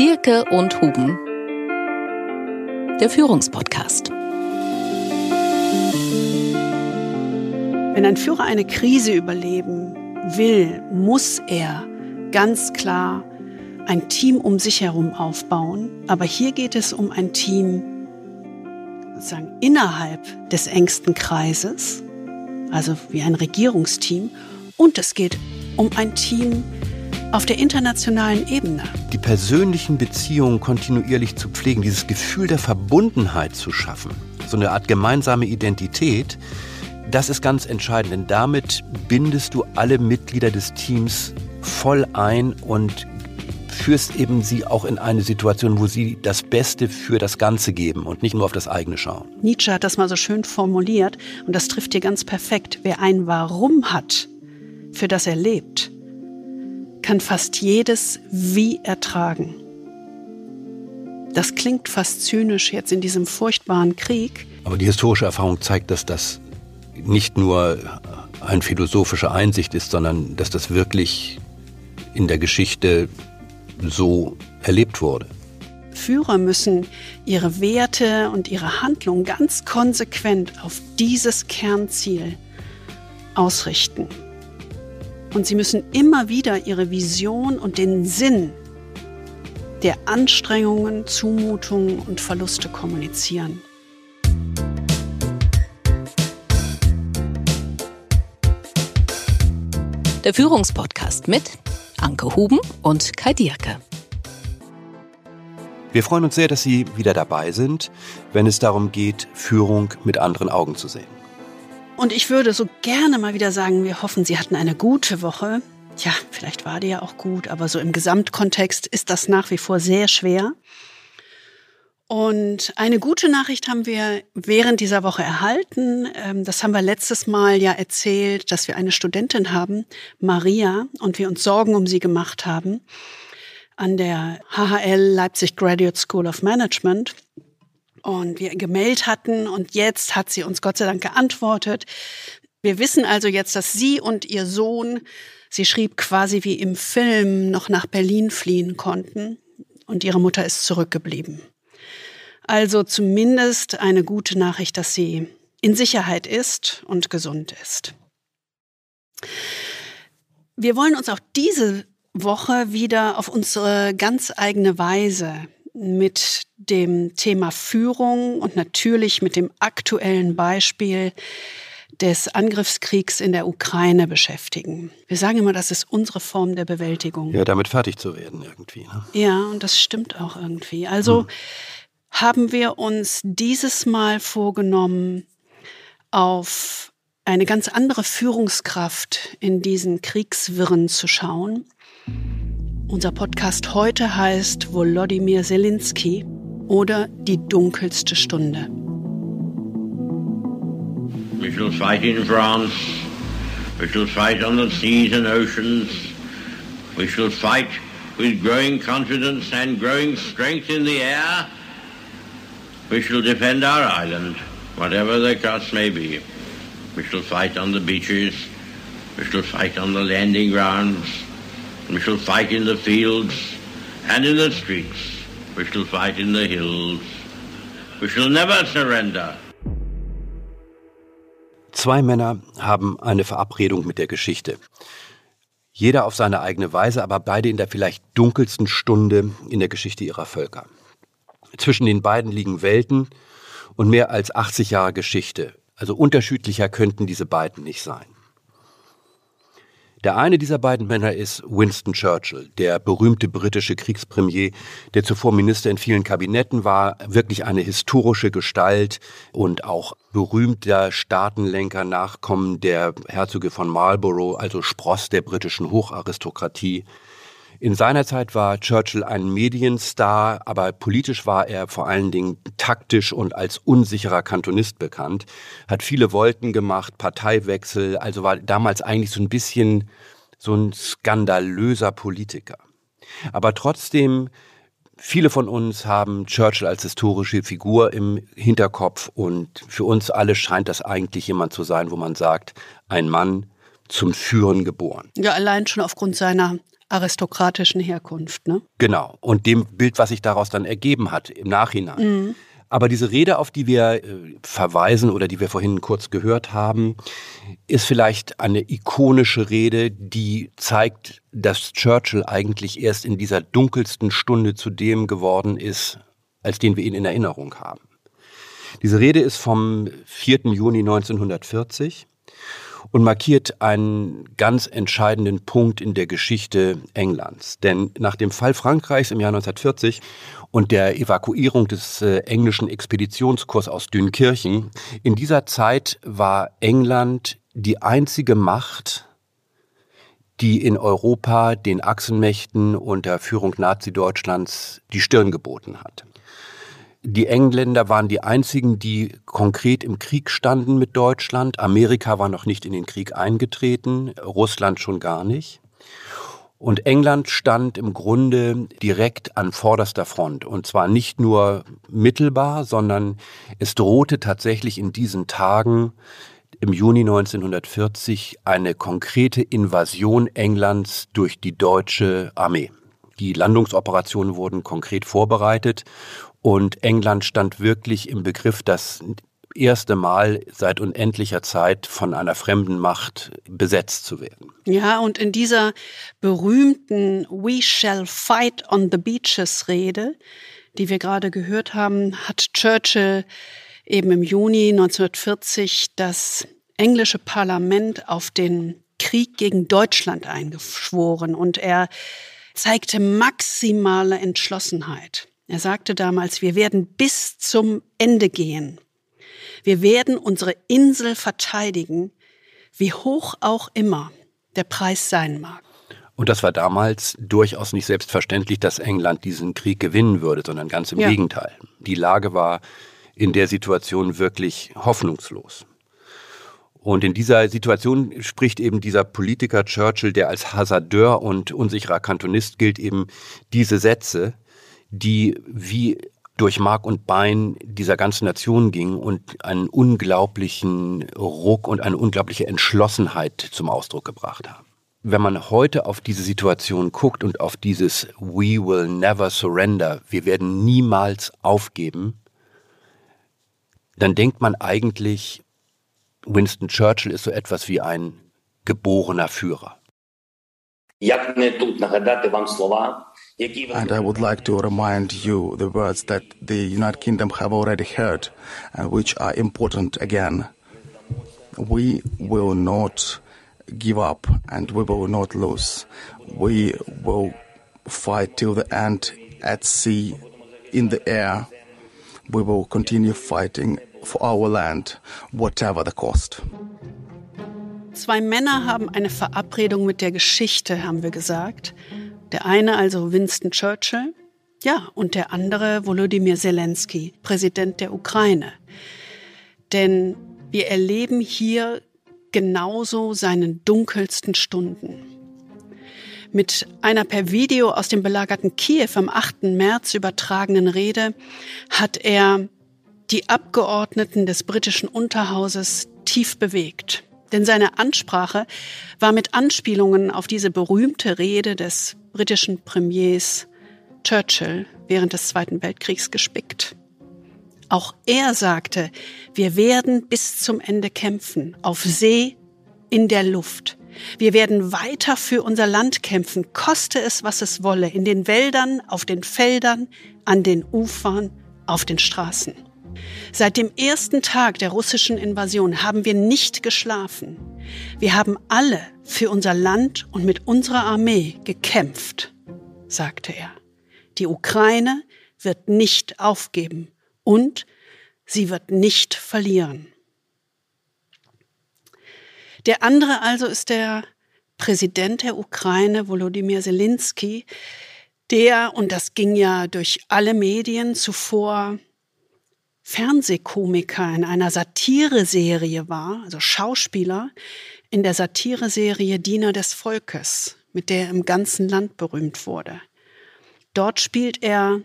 Dirke und Huben. Der Führungspodcast. Wenn ein Führer eine Krise überleben will, muss er ganz klar ein Team um sich herum aufbauen. Aber hier geht es um ein Team sozusagen innerhalb des engsten Kreises, also wie ein Regierungsteam. Und es geht um ein Team auf der internationalen Ebene. Die persönlichen Beziehungen kontinuierlich zu pflegen, dieses Gefühl der Verbundenheit zu schaffen, so eine Art gemeinsame Identität, das ist ganz entscheidend, denn damit bindest du alle Mitglieder des Teams voll ein und führst eben sie auch in eine Situation, wo sie das Beste für das Ganze geben und nicht nur auf das eigene schauen. Nietzsche hat das mal so schön formuliert und das trifft dir ganz perfekt. Wer ein Warum hat, für das er lebt, kann fast jedes Wie ertragen. Das klingt fast zynisch jetzt in diesem furchtbaren Krieg. Aber die historische Erfahrung zeigt, dass das nicht nur eine philosophische Einsicht ist, sondern dass das wirklich in der Geschichte so erlebt wurde. Führer müssen ihre Werte und ihre Handlung ganz konsequent auf dieses Kernziel ausrichten. Und sie müssen immer wieder ihre Vision und den Sinn der Anstrengungen, Zumutungen und Verluste kommunizieren. Der Führungspodcast mit Anke Huben und Kai Dierke. Wir freuen uns sehr, dass Sie wieder dabei sind, wenn es darum geht, Führung mit anderen Augen zu sehen. Und ich würde so gerne mal wieder sagen, wir hoffen, Sie hatten eine gute Woche. Tja, vielleicht war die ja auch gut, aber so im Gesamtkontext ist das nach wie vor sehr schwer. Und eine gute Nachricht haben wir während dieser Woche erhalten. Ähm, das haben wir letztes Mal ja erzählt, dass wir eine Studentin haben, Maria, und wir uns Sorgen um sie gemacht haben an der HHL Leipzig Graduate School of Management. Und wir gemeldet hatten und jetzt hat sie uns Gott sei Dank geantwortet. Wir wissen also jetzt, dass sie und ihr Sohn, sie schrieb quasi wie im Film, noch nach Berlin fliehen konnten und ihre Mutter ist zurückgeblieben. Also zumindest eine gute Nachricht, dass sie in Sicherheit ist und gesund ist. Wir wollen uns auch diese Woche wieder auf unsere ganz eigene Weise mit dem Thema Führung und natürlich mit dem aktuellen Beispiel des Angriffskriegs in der Ukraine beschäftigen. Wir sagen immer, das ist unsere Form der Bewältigung. Ja, damit fertig zu werden irgendwie. Ne? Ja, und das stimmt auch irgendwie. Also hm haben wir uns dieses Mal vorgenommen, auf eine ganz andere Führungskraft in diesen Kriegswirren zu schauen. Unser Podcast heute heißt Volodymyr Zelensky oder Die dunkelste Stunde. We shall fight in France. We shall fight on the seas and oceans. We shall fight with growing confidence and growing strength in the air. We shall defend our island, whatever the cost may be. We shall fight on the beaches. We shall fight on the landing grounds. We shall fight in the fields and in the streets. We shall fight in the hills. We shall never surrender. Zwei Männer haben eine Verabredung mit der Geschichte. Jeder auf seine eigene Weise, aber beide in der vielleicht dunkelsten Stunde in der Geschichte ihrer Völker. Zwischen den beiden liegen Welten und mehr als 80 Jahre Geschichte. Also unterschiedlicher könnten diese beiden nicht sein. Der eine dieser beiden Männer ist Winston Churchill, der berühmte britische Kriegspremier, der zuvor Minister in vielen Kabinetten war, wirklich eine historische Gestalt und auch berühmter Staatenlenker, Nachkommen der Herzöge von Marlborough, also Spross der britischen Hocharistokratie. In seiner Zeit war Churchill ein Medienstar, aber politisch war er vor allen Dingen taktisch und als unsicherer Kantonist bekannt, hat viele Wolken gemacht, Parteiwechsel, also war damals eigentlich so ein bisschen so ein skandalöser Politiker. Aber trotzdem, viele von uns haben Churchill als historische Figur im Hinterkopf und für uns alle scheint das eigentlich jemand zu sein, wo man sagt, ein Mann zum Führen geboren. Ja, allein schon aufgrund seiner aristokratischen Herkunft. Ne? Genau. Und dem Bild, was sich daraus dann ergeben hat im Nachhinein. Mhm. Aber diese Rede, auf die wir äh, verweisen oder die wir vorhin kurz gehört haben, ist vielleicht eine ikonische Rede, die zeigt, dass Churchill eigentlich erst in dieser dunkelsten Stunde zu dem geworden ist, als den wir ihn in Erinnerung haben. Diese Rede ist vom 4. Juni 1940 und markiert einen ganz entscheidenden Punkt in der Geschichte Englands. Denn nach dem Fall Frankreichs im Jahr 1940 und der Evakuierung des äh, englischen Expeditionskurs aus Dünkirchen, in dieser Zeit war England die einzige Macht, die in Europa den Achsenmächten unter Führung Nazi-Deutschlands die Stirn geboten hat. Die Engländer waren die einzigen, die konkret im Krieg standen mit Deutschland. Amerika war noch nicht in den Krieg eingetreten, Russland schon gar nicht. Und England stand im Grunde direkt an vorderster Front. Und zwar nicht nur mittelbar, sondern es drohte tatsächlich in diesen Tagen im Juni 1940 eine konkrete Invasion Englands durch die deutsche Armee. Die Landungsoperationen wurden konkret vorbereitet und England stand wirklich im Begriff, das erste Mal seit unendlicher Zeit von einer fremden Macht besetzt zu werden. Ja, und in dieser berühmten We shall fight on the beaches Rede, die wir gerade gehört haben, hat Churchill eben im Juni 1940 das englische Parlament auf den Krieg gegen Deutschland eingeschworen und er zeigte maximale Entschlossenheit. Er sagte damals, wir werden bis zum Ende gehen. Wir werden unsere Insel verteidigen, wie hoch auch immer der Preis sein mag. Und das war damals durchaus nicht selbstverständlich, dass England diesen Krieg gewinnen würde, sondern ganz im ja. Gegenteil. Die Lage war in der Situation wirklich hoffnungslos. Und in dieser Situation spricht eben dieser Politiker Churchill, der als Hasardeur und unsicherer Kantonist gilt, eben diese Sätze, die wie durch Mark und Bein dieser ganzen Nation ging und einen unglaublichen Ruck und eine unglaubliche Entschlossenheit zum Ausdruck gebracht haben. Wenn man heute auf diese Situation guckt und auf dieses We will never surrender, wir werden niemals aufgeben, dann denkt man eigentlich, Winston Churchill ist so etwas wie ein geborener Führer. Як не тут нагадати вам слова, And I would like to remind you the words that the United Kingdom have already heard, uh, which are important again. We will not give up and we will not lose. We will fight till the end at sea, in the air. We will continue fighting for our land, whatever the cost. Zwei Männer haben eine Verabredung mit der Geschichte, haben wir gesagt. Der eine also Winston Churchill, ja, und der andere Volodymyr Zelensky, Präsident der Ukraine. Denn wir erleben hier genauso seinen dunkelsten Stunden. Mit einer per Video aus dem belagerten Kiew am 8. März übertragenen Rede hat er die Abgeordneten des britischen Unterhauses tief bewegt. Denn seine Ansprache war mit Anspielungen auf diese berühmte Rede des britischen Premiers Churchill während des Zweiten Weltkriegs gespickt. Auch er sagte, wir werden bis zum Ende kämpfen, auf See, in der Luft. Wir werden weiter für unser Land kämpfen, koste es, was es wolle, in den Wäldern, auf den Feldern, an den Ufern, auf den Straßen. Seit dem ersten Tag der russischen Invasion haben wir nicht geschlafen. Wir haben alle für unser Land und mit unserer Armee gekämpft, sagte er. Die Ukraine wird nicht aufgeben und sie wird nicht verlieren. Der andere also ist der Präsident der Ukraine, Volodymyr Zelensky, der, und das ging ja durch alle Medien zuvor, Fernsehkomiker in einer Satireserie war, also Schauspieler in der Satireserie Diener des Volkes, mit der er im ganzen Land berühmt wurde. Dort spielt er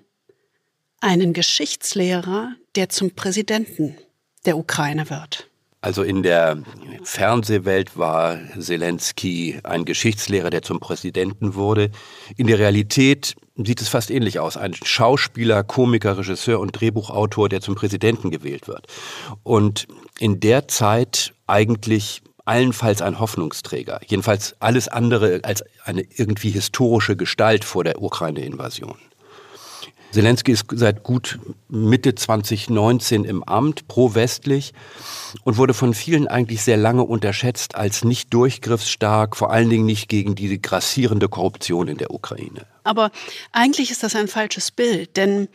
einen Geschichtslehrer, der zum Präsidenten der Ukraine wird. Also in der Fernsehwelt war Zelensky ein Geschichtslehrer, der zum Präsidenten wurde. In der Realität sieht es fast ähnlich aus. Ein Schauspieler, Komiker, Regisseur und Drehbuchautor, der zum Präsidenten gewählt wird. Und in der Zeit eigentlich allenfalls ein Hoffnungsträger. Jedenfalls alles andere als eine irgendwie historische Gestalt vor der Ukraine-Invasion. Zelensky ist seit gut Mitte 2019 im Amt, pro-westlich und wurde von vielen eigentlich sehr lange unterschätzt als nicht durchgriffsstark, vor allen Dingen nicht gegen die grassierende Korruption in der Ukraine. Aber eigentlich ist das ein falsches Bild, denn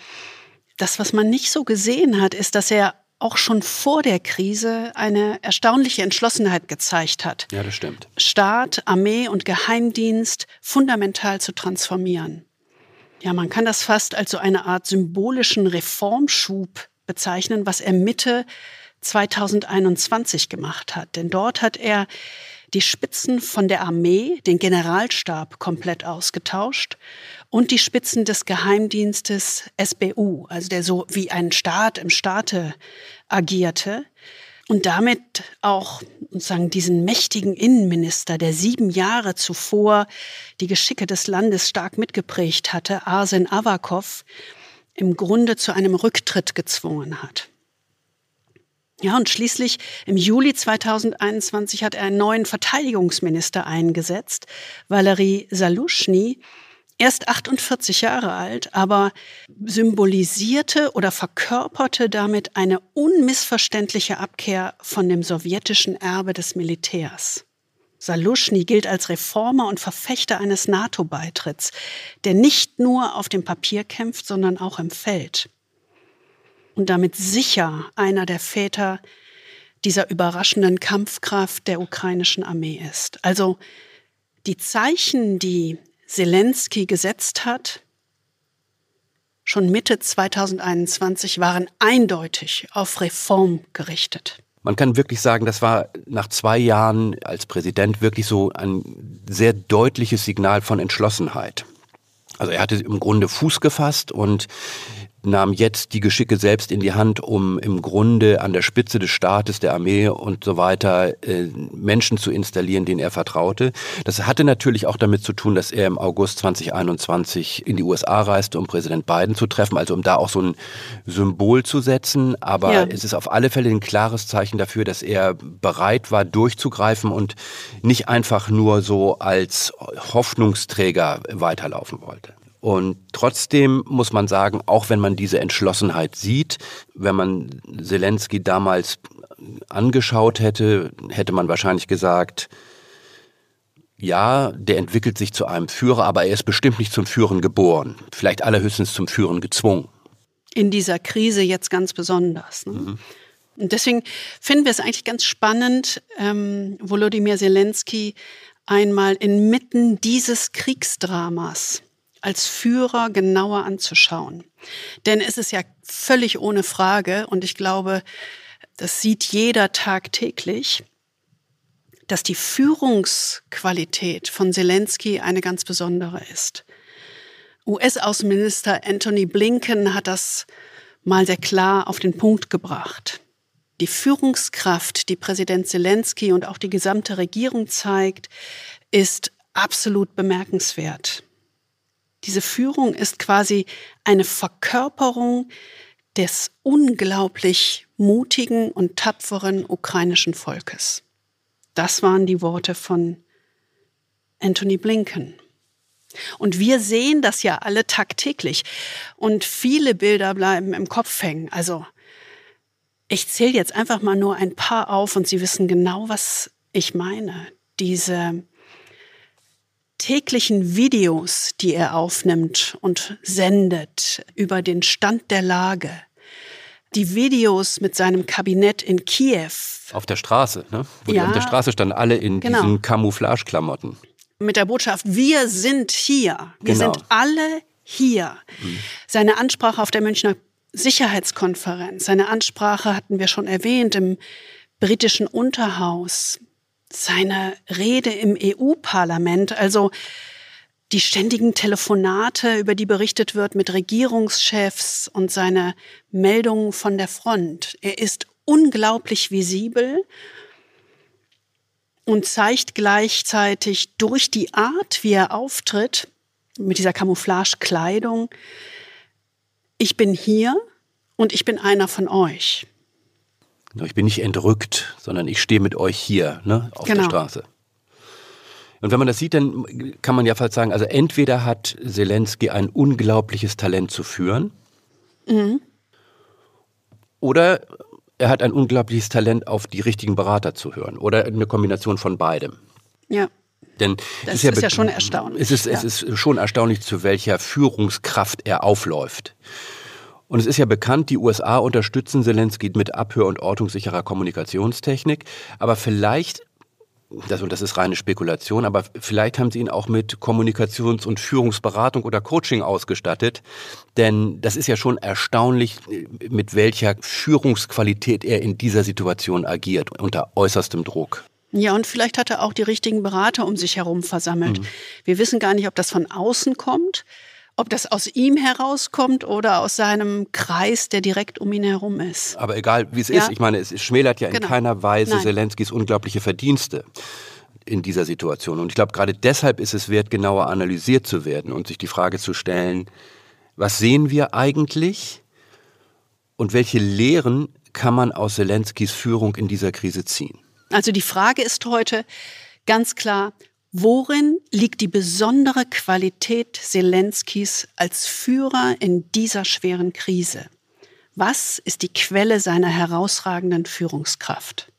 das, was man nicht so gesehen hat, ist, dass er auch schon vor der Krise eine erstaunliche Entschlossenheit gezeigt hat. Ja, das stimmt. Staat, Armee und Geheimdienst fundamental zu transformieren. Ja, man kann das fast als so eine Art symbolischen Reformschub bezeichnen, was er Mitte 2021 gemacht hat. Denn dort hat er die Spitzen von der Armee, den Generalstab komplett ausgetauscht und die Spitzen des Geheimdienstes SBU, also der so wie ein Staat im Staate agierte und damit auch sozusagen diesen mächtigen Innenminister, der sieben Jahre zuvor die Geschicke des Landes stark mitgeprägt hatte, Arsen Avakov, im Grunde zu einem Rücktritt gezwungen hat. Ja, und schließlich im Juli 2021 hat er einen neuen Verteidigungsminister eingesetzt, Valery Salushny, erst 48 Jahre alt, aber symbolisierte oder verkörperte damit eine unmissverständliche Abkehr von dem sowjetischen Erbe des Militärs. Saluschny gilt als Reformer und Verfechter eines NATO-Beitritts, der nicht nur auf dem Papier kämpft, sondern auch im Feld. Und damit sicher einer der Väter dieser überraschenden Kampfkraft der ukrainischen Armee ist. Also die Zeichen, die Zelensky gesetzt hat, schon Mitte 2021 waren eindeutig auf Reform gerichtet. Man kann wirklich sagen, das war nach zwei Jahren als Präsident wirklich so ein sehr deutliches Signal von Entschlossenheit. Also er hatte im Grunde Fuß gefasst und nahm jetzt die Geschicke selbst in die Hand, um im Grunde an der Spitze des Staates, der Armee und so weiter äh, Menschen zu installieren, denen er vertraute. Das hatte natürlich auch damit zu tun, dass er im August 2021 in die USA reiste, um Präsident Biden zu treffen, also um da auch so ein Symbol zu setzen. Aber ja. es ist auf alle Fälle ein klares Zeichen dafür, dass er bereit war, durchzugreifen und nicht einfach nur so als Hoffnungsträger weiterlaufen wollte. Und trotzdem muss man sagen, auch wenn man diese Entschlossenheit sieht, wenn man Zelensky damals angeschaut hätte, hätte man wahrscheinlich gesagt, ja, der entwickelt sich zu einem Führer, aber er ist bestimmt nicht zum Führen geboren, vielleicht allerhöchstens zum Führen gezwungen. In dieser Krise jetzt ganz besonders. Ne? Mhm. Und deswegen finden wir es eigentlich ganz spannend, ähm, Volodymyr Zelensky einmal inmitten dieses Kriegsdramas als Führer genauer anzuschauen. Denn es ist ja völlig ohne Frage, und ich glaube, das sieht jeder tagtäglich, dass die Führungsqualität von Zelensky eine ganz besondere ist. US-Außenminister Anthony Blinken hat das mal sehr klar auf den Punkt gebracht. Die Führungskraft, die Präsident Zelensky und auch die gesamte Regierung zeigt, ist absolut bemerkenswert. Diese Führung ist quasi eine Verkörperung des unglaublich mutigen und tapferen ukrainischen Volkes. Das waren die Worte von Anthony Blinken. Und wir sehen das ja alle tagtäglich. Und viele Bilder bleiben im Kopf hängen. Also ich zähle jetzt einfach mal nur ein paar auf und Sie wissen genau, was ich meine. Diese täglichen Videos, die er aufnimmt und sendet über den Stand der Lage, die Videos mit seinem Kabinett in Kiew. Auf der Straße, ne? Wo ja, die auf der Straße standen alle in genau. diesen Camouflage-Klamotten. Mit der Botschaft, wir sind hier. Wir genau. sind alle hier. Mhm. Seine Ansprache auf der Münchner Sicherheitskonferenz, seine Ansprache hatten wir schon erwähnt im britischen Unterhaus seine Rede im EU-Parlament, also die ständigen Telefonate, über die berichtet wird mit Regierungschefs und seine Meldungen von der Front. Er ist unglaublich visibel und zeigt gleichzeitig durch die Art, wie er auftritt, mit dieser Camouflage-Kleidung, ich bin hier und ich bin einer von euch. Ich bin nicht entrückt, sondern ich stehe mit euch hier ne, auf genau. der Straße. Und wenn man das sieht, dann kann man ja fast sagen, also entweder hat Zelensky ein unglaubliches Talent zu führen, mhm. oder er hat ein unglaubliches Talent, auf die richtigen Berater zu hören. Oder eine Kombination von beidem. Ja. Denn das ist, ja, ist ja, schon erstaunlich. Es ist, ja. es ist schon erstaunlich, zu welcher Führungskraft er aufläuft. Und es ist ja bekannt, die USA unterstützen Zelensky mit abhör- und ortungssicherer Kommunikationstechnik. Aber vielleicht das, und das ist reine Spekulation, aber vielleicht haben sie ihn auch mit Kommunikations- und Führungsberatung oder Coaching ausgestattet. Denn das ist ja schon erstaunlich, mit welcher Führungsqualität er in dieser Situation agiert, unter äußerstem Druck. Ja, und vielleicht hat er auch die richtigen Berater um sich herum versammelt. Mhm. Wir wissen gar nicht, ob das von außen kommt ob das aus ihm herauskommt oder aus seinem Kreis, der direkt um ihn herum ist. Aber egal, wie es ja? ist, ich meine, es schmälert ja in genau. keiner Weise Nein. Zelenskys unglaubliche Verdienste in dieser Situation. Und ich glaube, gerade deshalb ist es wert, genauer analysiert zu werden und sich die Frage zu stellen, was sehen wir eigentlich und welche Lehren kann man aus Zelenskys Führung in dieser Krise ziehen? Also die Frage ist heute ganz klar, Worin liegt die besondere Qualität Zelenskis als Führer in dieser schweren Krise? Was ist die Quelle seiner herausragenden Führungskraft?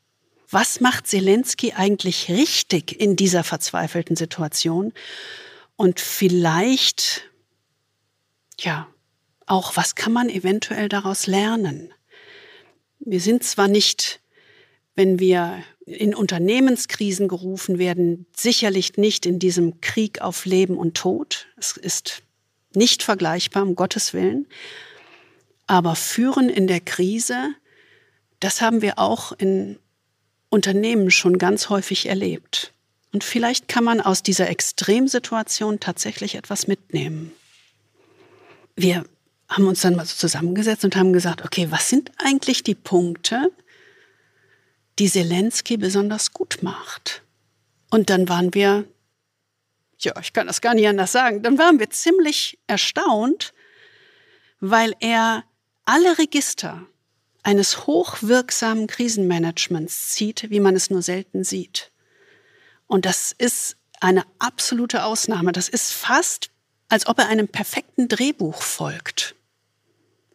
Was macht Zelensky eigentlich richtig in dieser verzweifelten Situation? Und vielleicht, ja, auch, was kann man eventuell daraus lernen? Wir sind zwar nicht, wenn wir in Unternehmenskrisen gerufen werden, sicherlich nicht in diesem Krieg auf Leben und Tod. Es ist nicht vergleichbar, um Gottes Willen. Aber führen in der Krise, das haben wir auch in Unternehmen schon ganz häufig erlebt. Und vielleicht kann man aus dieser Extremsituation tatsächlich etwas mitnehmen. Wir haben uns dann mal so zusammengesetzt und haben gesagt, okay, was sind eigentlich die Punkte, die Zelensky besonders gut macht. Und dann waren wir, ja, ich kann das gar nicht anders sagen, dann waren wir ziemlich erstaunt, weil er alle Register eines hochwirksamen Krisenmanagements zieht, wie man es nur selten sieht. Und das ist eine absolute Ausnahme. Das ist fast, als ob er einem perfekten Drehbuch folgt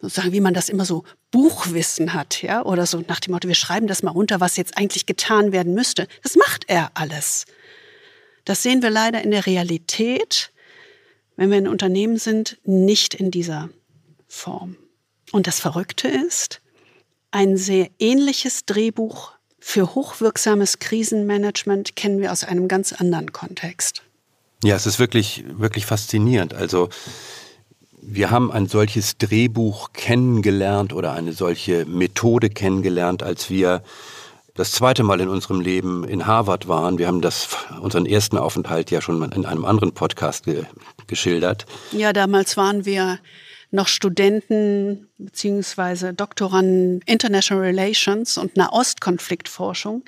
sozusagen, wie man das immer so Buchwissen hat, ja, oder so nach dem Motto, wir schreiben das mal runter, was jetzt eigentlich getan werden müsste. Das macht er alles. Das sehen wir leider in der Realität, wenn wir in Unternehmen sind, nicht in dieser Form. Und das Verrückte ist, ein sehr ähnliches Drehbuch für hochwirksames Krisenmanagement kennen wir aus einem ganz anderen Kontext. Ja, es ist wirklich, wirklich faszinierend. Also, wir haben ein solches Drehbuch kennengelernt oder eine solche Methode kennengelernt, als wir das zweite Mal in unserem Leben in Harvard waren. Wir haben das, unseren ersten Aufenthalt ja schon in einem anderen Podcast ge geschildert. Ja, damals waren wir noch Studenten beziehungsweise Doktoranden International Relations und Nahostkonfliktforschung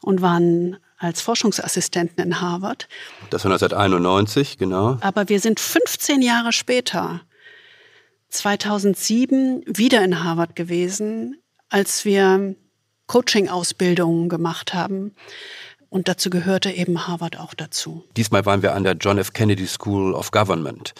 und waren als Forschungsassistenten in Harvard. Das war 1991, genau. Aber wir sind 15 Jahre später 2007 wieder in Harvard gewesen, als wir Coaching-Ausbildungen gemacht haben. Und dazu gehörte eben Harvard auch dazu. Diesmal waren wir an der John F. Kennedy School of Government.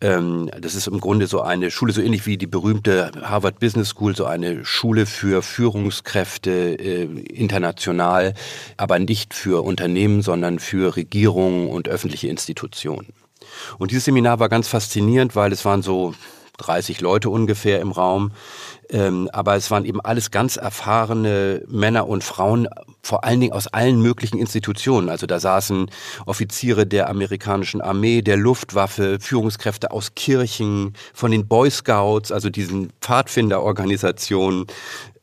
Ähm, das ist im Grunde so eine Schule, so ähnlich wie die berühmte Harvard Business School, so eine Schule für Führungskräfte äh, international, aber nicht für Unternehmen, sondern für Regierungen und öffentliche Institutionen. Und dieses Seminar war ganz faszinierend, weil es waren so 30 Leute ungefähr im Raum. Ähm, aber es waren eben alles ganz erfahrene Männer und Frauen, vor allen Dingen aus allen möglichen Institutionen. Also da saßen Offiziere der amerikanischen Armee, der Luftwaffe, Führungskräfte aus Kirchen, von den Boy Scouts, also diesen Pfadfinderorganisationen,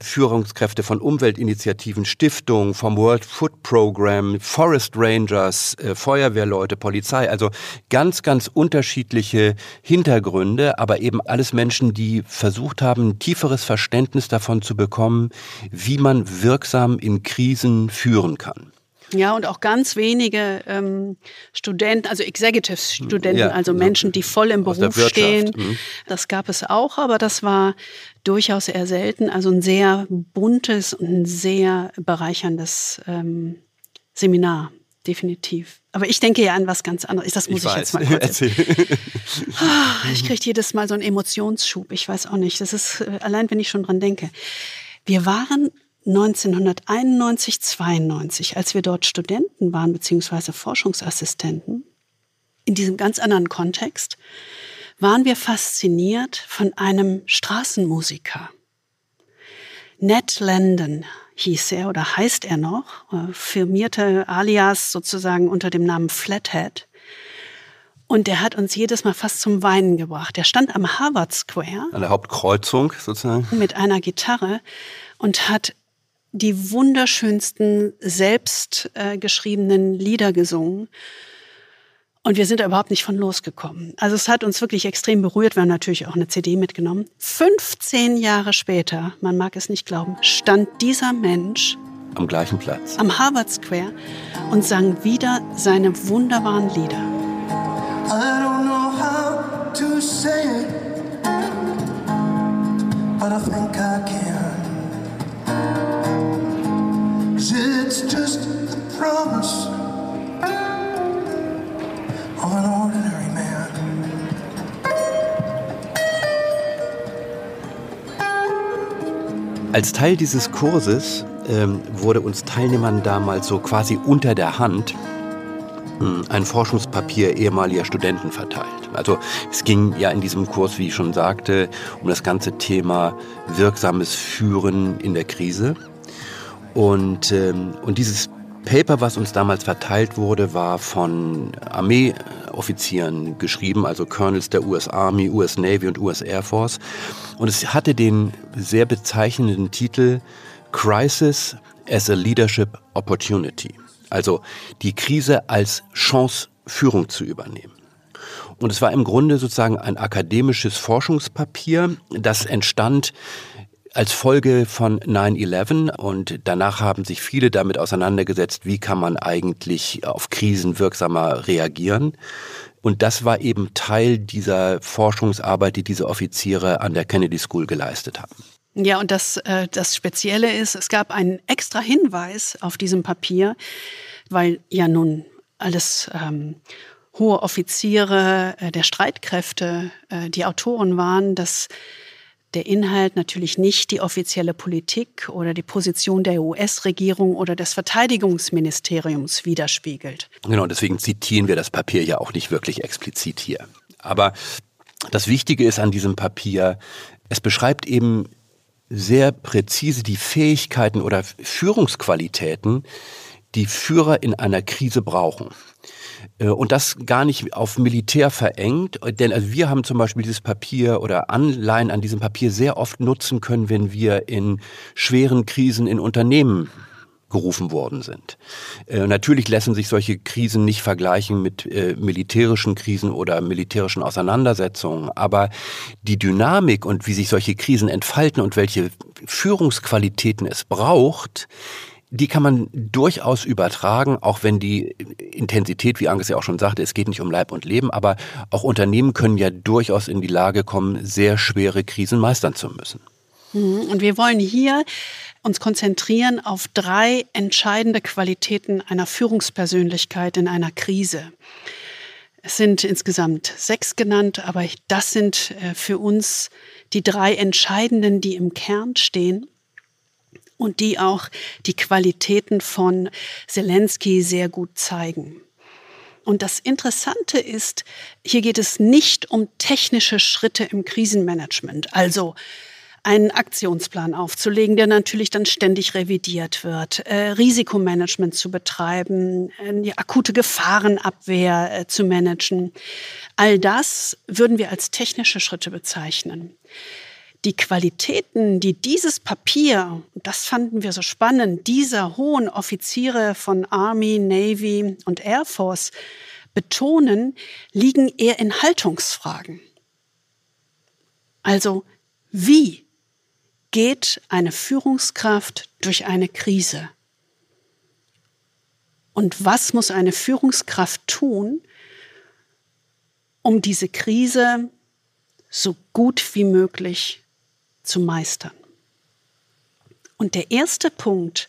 Führungskräfte von Umweltinitiativen, Stiftungen, vom World Food Program, Forest Rangers, äh, Feuerwehrleute, Polizei, also ganz, ganz unterschiedliche Hintergründe, aber eben alles Menschen, die versucht haben, tiefere besseres Verständnis davon zu bekommen, wie man wirksam in Krisen führen kann. Ja, und auch ganz wenige ähm, Studenten, also Executive-Studenten, ja, also Menschen, die voll im Beruf stehen. Mhm. Das gab es auch, aber das war durchaus eher selten. Also ein sehr buntes und ein sehr bereicherndes ähm, Seminar, definitiv. Aber ich denke ja an was ganz anderes. Das muss ich, ich jetzt mal kurz. Ah, ich kriege jedes Mal so einen Emotionsschub. Ich weiß auch nicht. Das ist allein, wenn ich schon dran denke. Wir waren 1991, 92, als wir dort Studenten waren, beziehungsweise Forschungsassistenten, in diesem ganz anderen Kontext, waren wir fasziniert von einem Straßenmusiker. Ned Landon hieß er oder heißt er noch, äh, firmierte alias sozusagen unter dem Namen Flathead. Und der hat uns jedes Mal fast zum Weinen gebracht. Der stand am Harvard Square. An der Hauptkreuzung sozusagen. Mit einer Gitarre und hat die wunderschönsten selbst äh, geschriebenen Lieder gesungen. Und wir sind da überhaupt nicht von losgekommen. Also es hat uns wirklich extrem berührt. Wir haben natürlich auch eine CD mitgenommen. 15 Jahre später, man mag es nicht glauben, stand dieser Mensch am gleichen Platz. Am Harvard Square und sang wieder seine wunderbaren Lieder. I don't know how to say it, but I think I can. It's just the promise Als Teil dieses Kurses ähm, wurde uns Teilnehmern damals so quasi unter der Hand hm, ein Forschungspapier ehemaliger Studenten verteilt. Also es ging ja in diesem Kurs, wie ich schon sagte, um das ganze Thema wirksames Führen in der Krise. Und, ähm, und dieses Paper, was uns damals verteilt wurde, war von Armeeoffizieren geschrieben, also Colonels der US Army, US Navy und US Air Force. Und es hatte den sehr bezeichnenden Titel Crisis as a Leadership Opportunity. Also die Krise als Chance, Führung zu übernehmen. Und es war im Grunde sozusagen ein akademisches Forschungspapier, das entstand als Folge von 9-11 und danach haben sich viele damit auseinandergesetzt, wie kann man eigentlich auf Krisen wirksamer reagieren. Und das war eben Teil dieser Forschungsarbeit, die diese Offiziere an der Kennedy School geleistet haben. Ja, und das, äh, das Spezielle ist, es gab einen extra Hinweis auf diesem Papier, weil ja nun alles ähm, hohe Offiziere äh, der Streitkräfte äh, die Autoren waren, dass der Inhalt natürlich nicht die offizielle Politik oder die Position der US-Regierung oder des Verteidigungsministeriums widerspiegelt. Genau, deswegen zitieren wir das Papier ja auch nicht wirklich explizit hier. Aber das Wichtige ist an diesem Papier, es beschreibt eben sehr präzise die Fähigkeiten oder Führungsqualitäten, die Führer in einer Krise brauchen. Äh, und das gar nicht auf Militär verengt, denn also wir haben zum Beispiel dieses Papier oder Anleihen an diesem Papier sehr oft nutzen können, wenn wir in schweren Krisen in Unternehmen gerufen worden sind. Äh, natürlich lassen sich solche Krisen nicht vergleichen mit äh, militärischen Krisen oder militärischen Auseinandersetzungen, aber die Dynamik und wie sich solche Krisen entfalten und welche Führungsqualitäten es braucht, die kann man durchaus übertragen, auch wenn die Intensität, wie Angus ja auch schon sagte, es geht nicht um Leib und Leben, aber auch Unternehmen können ja durchaus in die Lage kommen, sehr schwere Krisen meistern zu müssen. Mhm. Und wir wollen hier uns konzentrieren auf drei entscheidende Qualitäten einer Führungspersönlichkeit in einer Krise. Es sind insgesamt sechs genannt, aber das sind äh, für uns die drei entscheidenden, die im Kern stehen und die auch die Qualitäten von Zelensky sehr gut zeigen. Und das Interessante ist, hier geht es nicht um technische Schritte im Krisenmanagement, also einen Aktionsplan aufzulegen, der natürlich dann ständig revidiert wird, äh, Risikomanagement zu betreiben, äh, akute Gefahrenabwehr äh, zu managen. All das würden wir als technische Schritte bezeichnen die Qualitäten, die dieses Papier, das fanden wir so spannend, dieser hohen Offiziere von Army, Navy und Air Force betonen, liegen eher in Haltungsfragen. Also wie? geht eine Führungskraft durch eine Krise. Und was muss eine Führungskraft tun, um diese Krise so gut wie möglich zu meistern? Und der erste Punkt,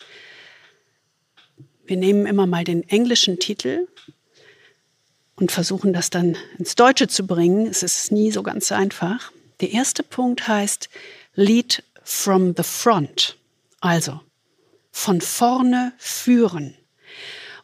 wir nehmen immer mal den englischen Titel und versuchen das dann ins Deutsche zu bringen. Es ist nie so ganz einfach. Der erste Punkt heißt Lead from the front. Also von vorne führen.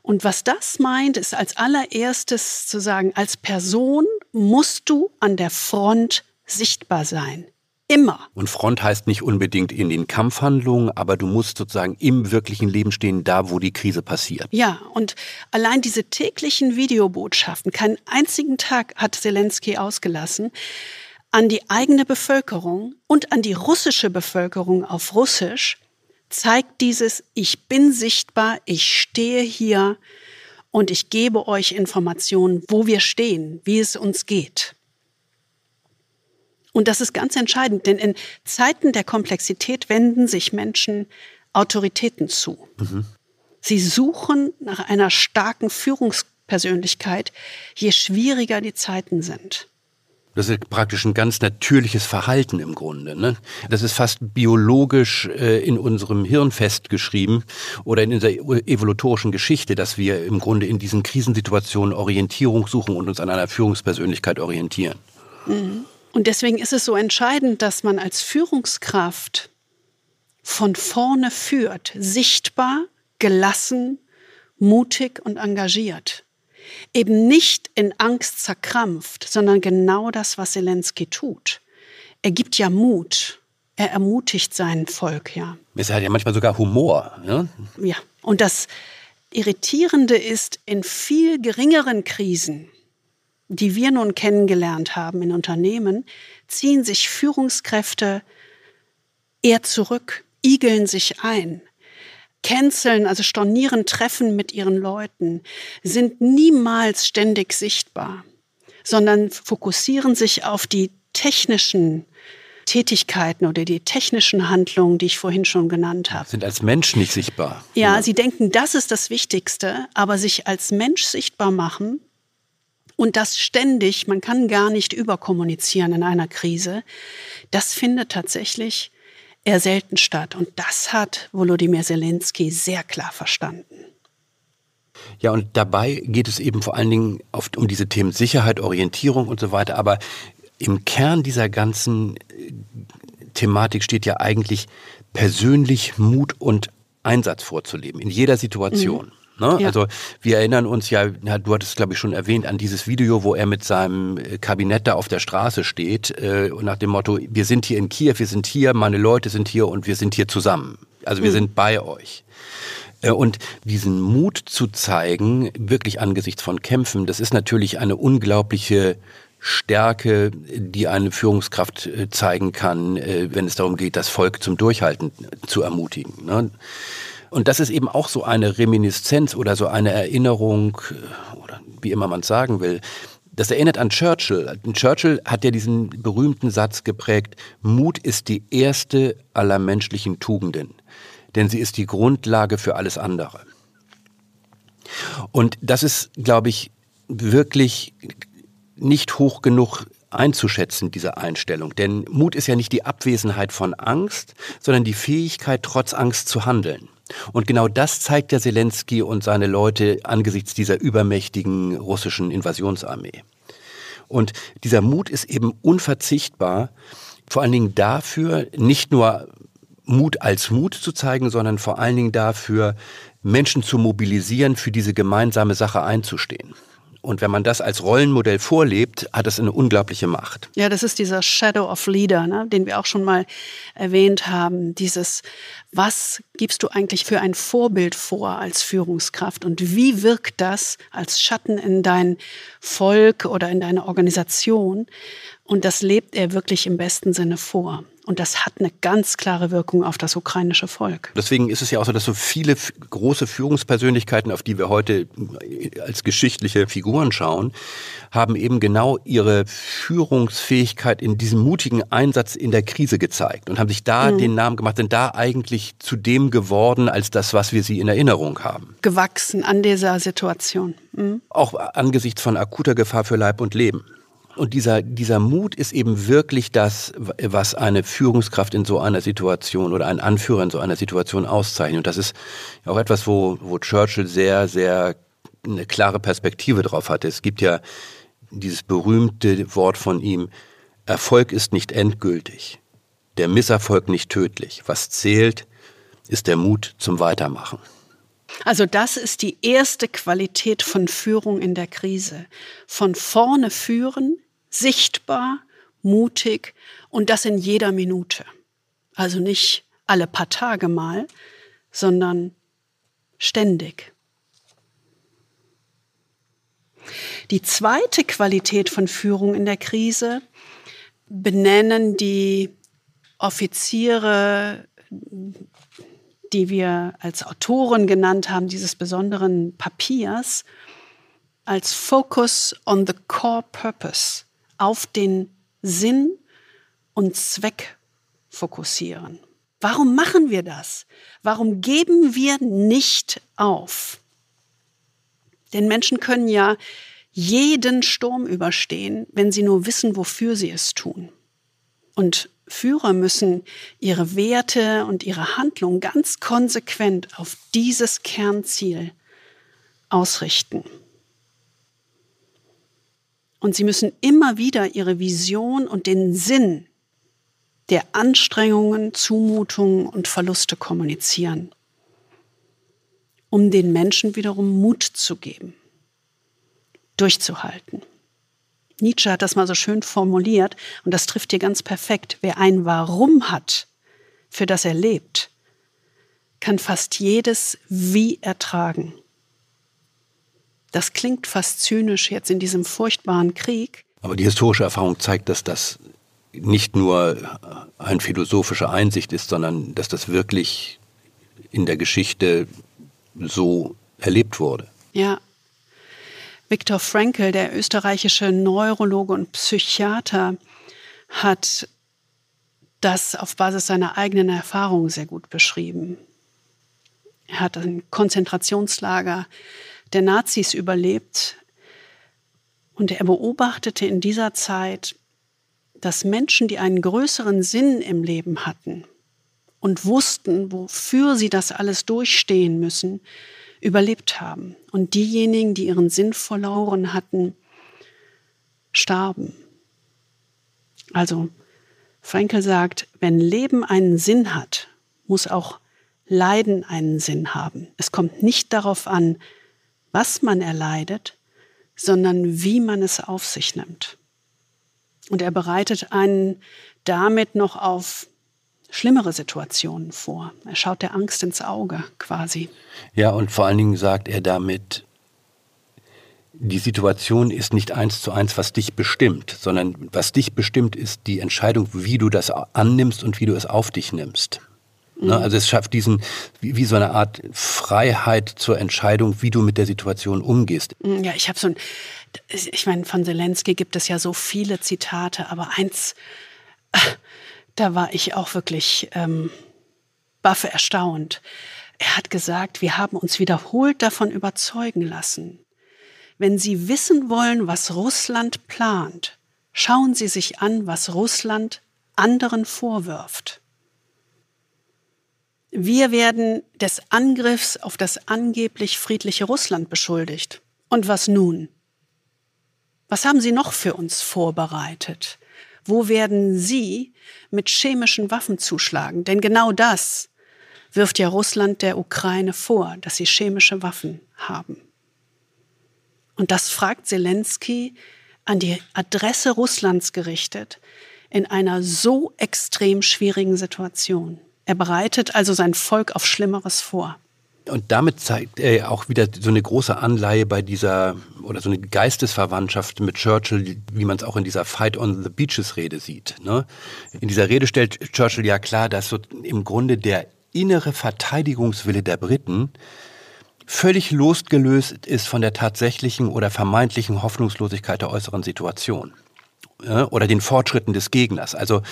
Und was das meint, ist als allererstes zu sagen, als Person musst du an der Front sichtbar sein. Immer. Und Front heißt nicht unbedingt in den Kampfhandlungen, aber du musst sozusagen im wirklichen Leben stehen, da wo die Krise passiert. Ja, und allein diese täglichen Videobotschaften, keinen einzigen Tag hat Zelensky ausgelassen, an die eigene Bevölkerung und an die russische Bevölkerung auf Russisch, zeigt dieses, ich bin sichtbar, ich stehe hier und ich gebe euch Informationen, wo wir stehen, wie es uns geht. Und das ist ganz entscheidend, denn in Zeiten der Komplexität wenden sich Menschen Autoritäten zu. Mhm. Sie suchen nach einer starken Führungspersönlichkeit, je schwieriger die Zeiten sind. Das ist praktisch ein ganz natürliches Verhalten im Grunde. Ne? Das ist fast biologisch äh, in unserem Hirn festgeschrieben oder in unserer evolutorischen Geschichte, dass wir im Grunde in diesen Krisensituationen Orientierung suchen und uns an einer Führungspersönlichkeit orientieren. Mhm. Und deswegen ist es so entscheidend, dass man als Führungskraft von vorne führt, sichtbar, gelassen, mutig und engagiert. Eben nicht in Angst zerkrampft, sondern genau das, was Zelensky tut. Er gibt ja Mut. Er ermutigt sein Volk, ja. Es hat ja manchmal sogar Humor. Ja, ja. und das Irritierende ist, in viel geringeren Krisen, die wir nun kennengelernt haben in Unternehmen, ziehen sich Führungskräfte eher zurück, igeln sich ein, canceln, also stornieren Treffen mit ihren Leuten, sind niemals ständig sichtbar, sondern fokussieren sich auf die technischen Tätigkeiten oder die technischen Handlungen, die ich vorhin schon genannt habe. Sind als Mensch nicht sichtbar. Ja, ja, sie denken, das ist das Wichtigste, aber sich als Mensch sichtbar machen und das ständig, man kann gar nicht überkommunizieren in einer Krise, das findet tatsächlich eher selten statt. Und das hat Volodymyr Zelensky sehr klar verstanden. Ja, und dabei geht es eben vor allen Dingen oft um diese Themen Sicherheit, Orientierung und so weiter. Aber im Kern dieser ganzen äh, Thematik steht ja eigentlich persönlich Mut und Einsatz vorzuleben, in jeder Situation. Mhm. Ne? Ja. Also wir erinnern uns ja, du hattest glaube ich schon erwähnt, an dieses Video, wo er mit seinem äh, Kabinett da auf der Straße steht äh, und nach dem Motto, wir sind hier in Kiew, wir sind hier, meine Leute sind hier und wir sind hier zusammen. Also wir mhm. sind bei euch. Äh, und diesen Mut zu zeigen, wirklich angesichts von Kämpfen, das ist natürlich eine unglaubliche Stärke, die eine Führungskraft äh, zeigen kann, wenn es darum geht, das Volk zum Durchhalten zu ermutigen. Und das ist eben auch so eine Reminiszenz oder so eine Erinnerung, äh, oder wie immer man es sagen will. Das erinnert an Churchill. Churchill hat ja diesen berühmten Satz geprägt, Mut ist die erste aller menschlichen Tugenden, denn sie ist die Grundlage für alles andere. Und das ist, glaube ich, wirklich nicht hoch genug einzuschätzen, diese Einstellung. Denn Mut ist ja nicht die Abwesenheit von Angst, sondern die Fähigkeit, trotz Angst zu handeln. Und genau das zeigt der Zelensky und seine Leute angesichts dieser übermächtigen russischen Invasionsarmee. Und dieser Mut ist eben unverzichtbar, vor allen Dingen dafür, nicht nur Mut als Mut zu zeigen, sondern vor allen Dingen dafür, Menschen zu mobilisieren, für diese gemeinsame Sache einzustehen. Und wenn man das als Rollenmodell vorlebt, hat es eine unglaubliche Macht. Ja, das ist dieser Shadow of Leader, ne, den wir auch schon mal erwähnt haben. Dieses, was gibst du eigentlich für ein Vorbild vor als Führungskraft und wie wirkt das als Schatten in dein Volk oder in deine Organisation? Und das lebt er wirklich im besten Sinne vor. Und das hat eine ganz klare Wirkung auf das ukrainische Volk. Deswegen ist es ja auch so, dass so viele große Führungspersönlichkeiten, auf die wir heute als geschichtliche Figuren schauen, haben eben genau ihre Führungsfähigkeit in diesem mutigen Einsatz in der Krise gezeigt und haben sich da mhm. den Namen gemacht, sind da eigentlich zu dem geworden, als das, was wir sie in Erinnerung haben. Gewachsen an dieser Situation. Mhm. Auch angesichts von akuter Gefahr für Leib und Leben. Und dieser, dieser Mut ist eben wirklich das, was eine Führungskraft in so einer Situation oder ein Anführer in so einer Situation auszeichnet. Und das ist auch etwas, wo, wo Churchill sehr, sehr eine klare Perspektive drauf hatte. Es gibt ja dieses berühmte Wort von ihm, Erfolg ist nicht endgültig, der Misserfolg nicht tödlich. Was zählt, ist der Mut zum Weitermachen. Also das ist die erste Qualität von Führung in der Krise. Von vorne führen, sichtbar, mutig und das in jeder Minute. Also nicht alle paar Tage mal, sondern ständig. Die zweite Qualität von Führung in der Krise benennen die Offiziere, die wir als Autoren genannt haben, dieses besonderen Papiers, als Focus on the Core Purpose, auf den Sinn und Zweck fokussieren. Warum machen wir das? Warum geben wir nicht auf? Denn Menschen können ja jeden Sturm überstehen, wenn sie nur wissen, wofür sie es tun. Und Führer müssen ihre Werte und ihre Handlung ganz konsequent auf dieses Kernziel ausrichten. Und sie müssen immer wieder ihre Vision und den Sinn der Anstrengungen, Zumutungen und Verluste kommunizieren um den Menschen wiederum Mut zu geben, durchzuhalten. Nietzsche hat das mal so schön formuliert und das trifft hier ganz perfekt. Wer ein Warum hat, für das er lebt, kann fast jedes Wie ertragen. Das klingt fast zynisch jetzt in diesem furchtbaren Krieg. Aber die historische Erfahrung zeigt, dass das nicht nur eine philosophische Einsicht ist, sondern dass das wirklich in der Geschichte so erlebt wurde. Ja. Viktor Frankl, der österreichische Neurologe und Psychiater, hat das auf Basis seiner eigenen Erfahrung sehr gut beschrieben. Er hat ein Konzentrationslager der Nazis überlebt und er beobachtete in dieser Zeit, dass Menschen, die einen größeren Sinn im Leben hatten, und wussten, wofür sie das alles durchstehen müssen, überlebt haben. Und diejenigen, die ihren Sinn verloren hatten, starben. Also Frankel sagt, wenn Leben einen Sinn hat, muss auch Leiden einen Sinn haben. Es kommt nicht darauf an, was man erleidet, sondern wie man es auf sich nimmt. Und er bereitet einen damit noch auf schlimmere Situationen vor. Er schaut der Angst ins Auge quasi. Ja, und vor allen Dingen sagt er damit, die Situation ist nicht eins zu eins, was dich bestimmt, sondern was dich bestimmt, ist die Entscheidung, wie du das annimmst und wie du es auf dich nimmst. Ne, mhm. Also es schafft diesen, wie, wie, so eine Art Freiheit zur Entscheidung, wie du mit der Situation umgehst. Mhm, ja, ich habe so ein, ich meine, von Zelensky gibt es ja so viele Zitate, aber eins, da war ich auch wirklich ähm, baff erstaunt. Er hat gesagt, wir haben uns wiederholt davon überzeugen lassen. Wenn Sie wissen wollen, was Russland plant, schauen Sie sich an, was Russland anderen vorwirft. Wir werden des Angriffs auf das angeblich friedliche Russland beschuldigt. Und was nun? Was haben Sie noch für uns vorbereitet? Wo werden Sie mit chemischen Waffen zuschlagen? Denn genau das wirft ja Russland der Ukraine vor, dass sie chemische Waffen haben. Und das fragt Zelensky an die Adresse Russlands gerichtet in einer so extrem schwierigen Situation. Er bereitet also sein Volk auf Schlimmeres vor. Und damit zeigt er auch wieder so eine große Anleihe bei dieser, oder so eine Geistesverwandtschaft mit Churchill, wie man es auch in dieser Fight on the Beaches Rede sieht. Ne? In dieser Rede stellt Churchill ja klar, dass so im Grunde der innere Verteidigungswille der Briten völlig losgelöst ist von der tatsächlichen oder vermeintlichen Hoffnungslosigkeit der äußeren Situation. ja, oder den Fortschritten des Gegners. Also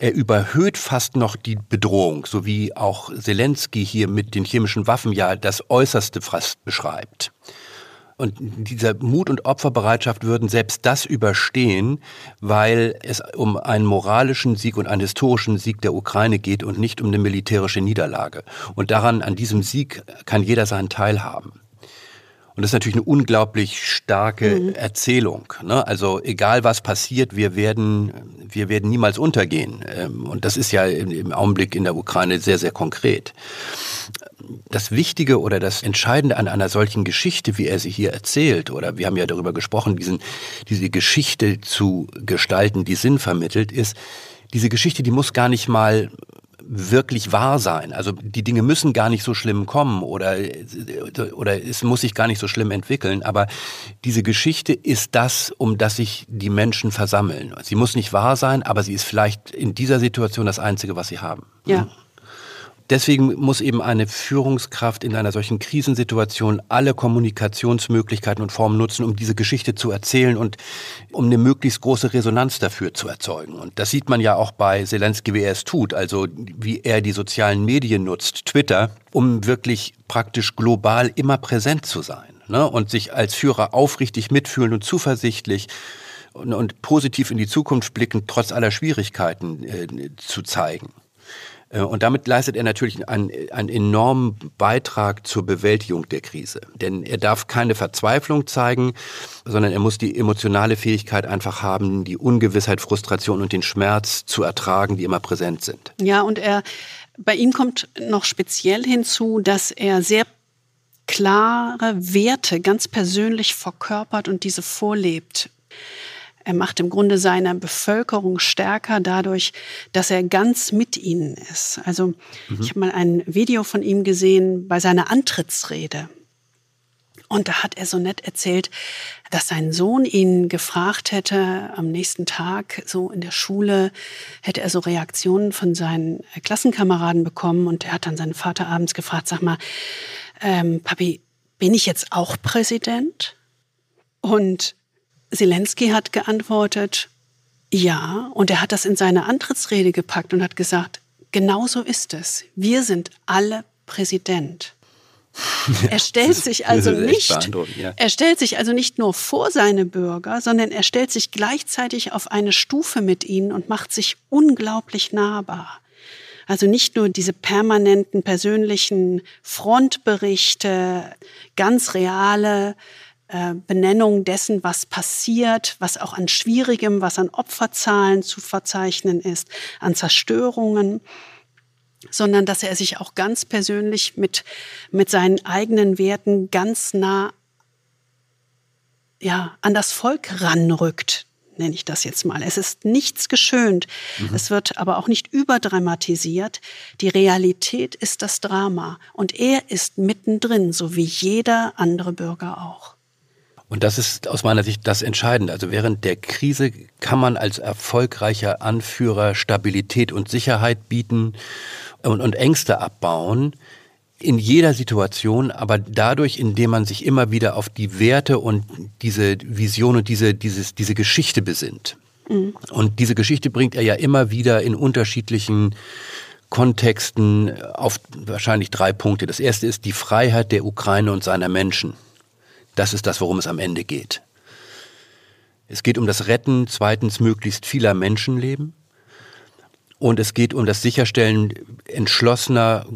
er überhöht fast noch die Bedrohung, so wie auch Zelensky hier mit den chemischen Waffen ja das Äußerste fast beschreibt. Und dieser Mut und Opferbereitschaft würden selbst das überstehen, weil es um einen moralischen Sieg und einen historischen Sieg der Ukraine geht und nicht um eine militärische Niederlage. Und daran, an diesem Sieg kann jeder seinen Teil haben. Und das ist natürlich eine unglaublich starke mhm. Erzählung. Ne? Also egal was passiert, wir werden, wir werden niemals untergehen. Ähm, und das ist ja im Augenblick in der Ukraine sehr, sehr konkret. Das Wichtige oder das Entscheidende an einer solchen Geschichte, wie er sie hier erzählt, oder wir haben ja darüber gesprochen, diesen, diese Geschichte zu gestalten, die Sinn vermittelt, ist, diese Geschichte, die muss gar nicht mal wirklich wahr sein. Also die Dinge müssen gar nicht so schlimm kommen oder, oder es muss sich gar nicht so schlimm entwickeln. Aber diese Geschichte ist das, um das sich die Menschen versammeln. Sie muss nicht wahr sein, aber sie ist vielleicht in dieser Situation das Einzige, was sie haben. Ja. Deswegen muss eben eine Führungskraft in einer solchen Krisensituation alle Kommunikationsmöglichkeiten und Formen nutzen, um diese Geschichte zu erzählen und um eine möglichst große Resonanz dafür zu erzeugen. Und das sieht man ja auch bei Zelensky, wie er es tut, also wie er die sozialen Medien nutzt, Twitter, um wirklich praktisch global immer präsent zu sein ne? und sich als Führer aufrichtig mitfühlen und zuversichtlich und, und positiv in die Zukunft blickend trotz aller Schwierigkeiten äh, zu zeigen. Äh, und damit leistet er natürlich einen, einen enormen Beitrag zur Bewältigung der Krise. Denn er darf keine Verzweiflung zeigen, sondern er muss die emotionale Fähigkeit einfach haben, die Ungewissheit, Frustration und den Schmerz zu ertragen, die immer präsent sind. Ja, und er, bei ihm kommt noch speziell hinzu, dass er sehr klare Werte ganz persönlich verkörpert und diese vorlebt. Er macht im Grunde seine Bevölkerung stärker dadurch, dass er ganz mit ihnen ist. Also mhm. ich habe mal ein Video von ihm gesehen bei seiner Antrittsrede. Und da hat er so nett erzählt, dass sein Sohn ihn gefragt hätte am nächsten Tag, so in der Schule, hätte er so Reaktionen von seinen Klassenkameraden bekommen. Und er hat dann seinen Vater abends gefragt, sag mal, ähm, Papi, bin ich jetzt auch Präsident? Und Zelensky hat geantwortet, ja, und er hat das in seine Antrittsrede gepackt und hat gesagt, genau so ist es. Wir sind alle Präsident. er stellt sich also nicht, ja. er stellt sich also nicht nur vor seine Bürger, sondern er stellt sich gleichzeitig auf eine Stufe mit ihnen und macht sich unglaublich nahbar. Also nicht nur diese permanenten persönlichen Frontberichte, ganz reale Benennung dessen, was passiert, was auch an Schwierigem, was an Opferzahlen zu verzeichnen ist, an Zerstörungen, sondern dass er sich auch ganz persönlich mit, mit seinen eigenen Werten ganz nah ja, an das Volk ranrückt, nenne ich das jetzt mal. Es ist nichts geschönt. Mhm. Es wird aber auch nicht überdramatisiert. Die Realität ist das Drama. Und er ist mittendrin, so wie jeder andere Bürger auch. Und das ist aus meiner Sicht das Entscheidende. Also während der Krise kann man als erfolgreicher Anführer Stabilität und Sicherheit bieten und, und Ängste abbauen in jeder Situation, aber dadurch, indem man sich immer wieder auf die Werte und diese Vision und diese, dieses, diese Geschichte besinnt. Mhm. Und diese Geschichte bringt er ja immer wieder in unterschiedlichen Kontexten auf wahrscheinlich drei Punkte. Das erste ist die Freiheit der Ukraine und seiner Menschen. Das ist das, worum es am Ende geht. Es geht um das Retten zweitens möglichst vieler Menschenleben und es geht um das Sicherstellen entschlossener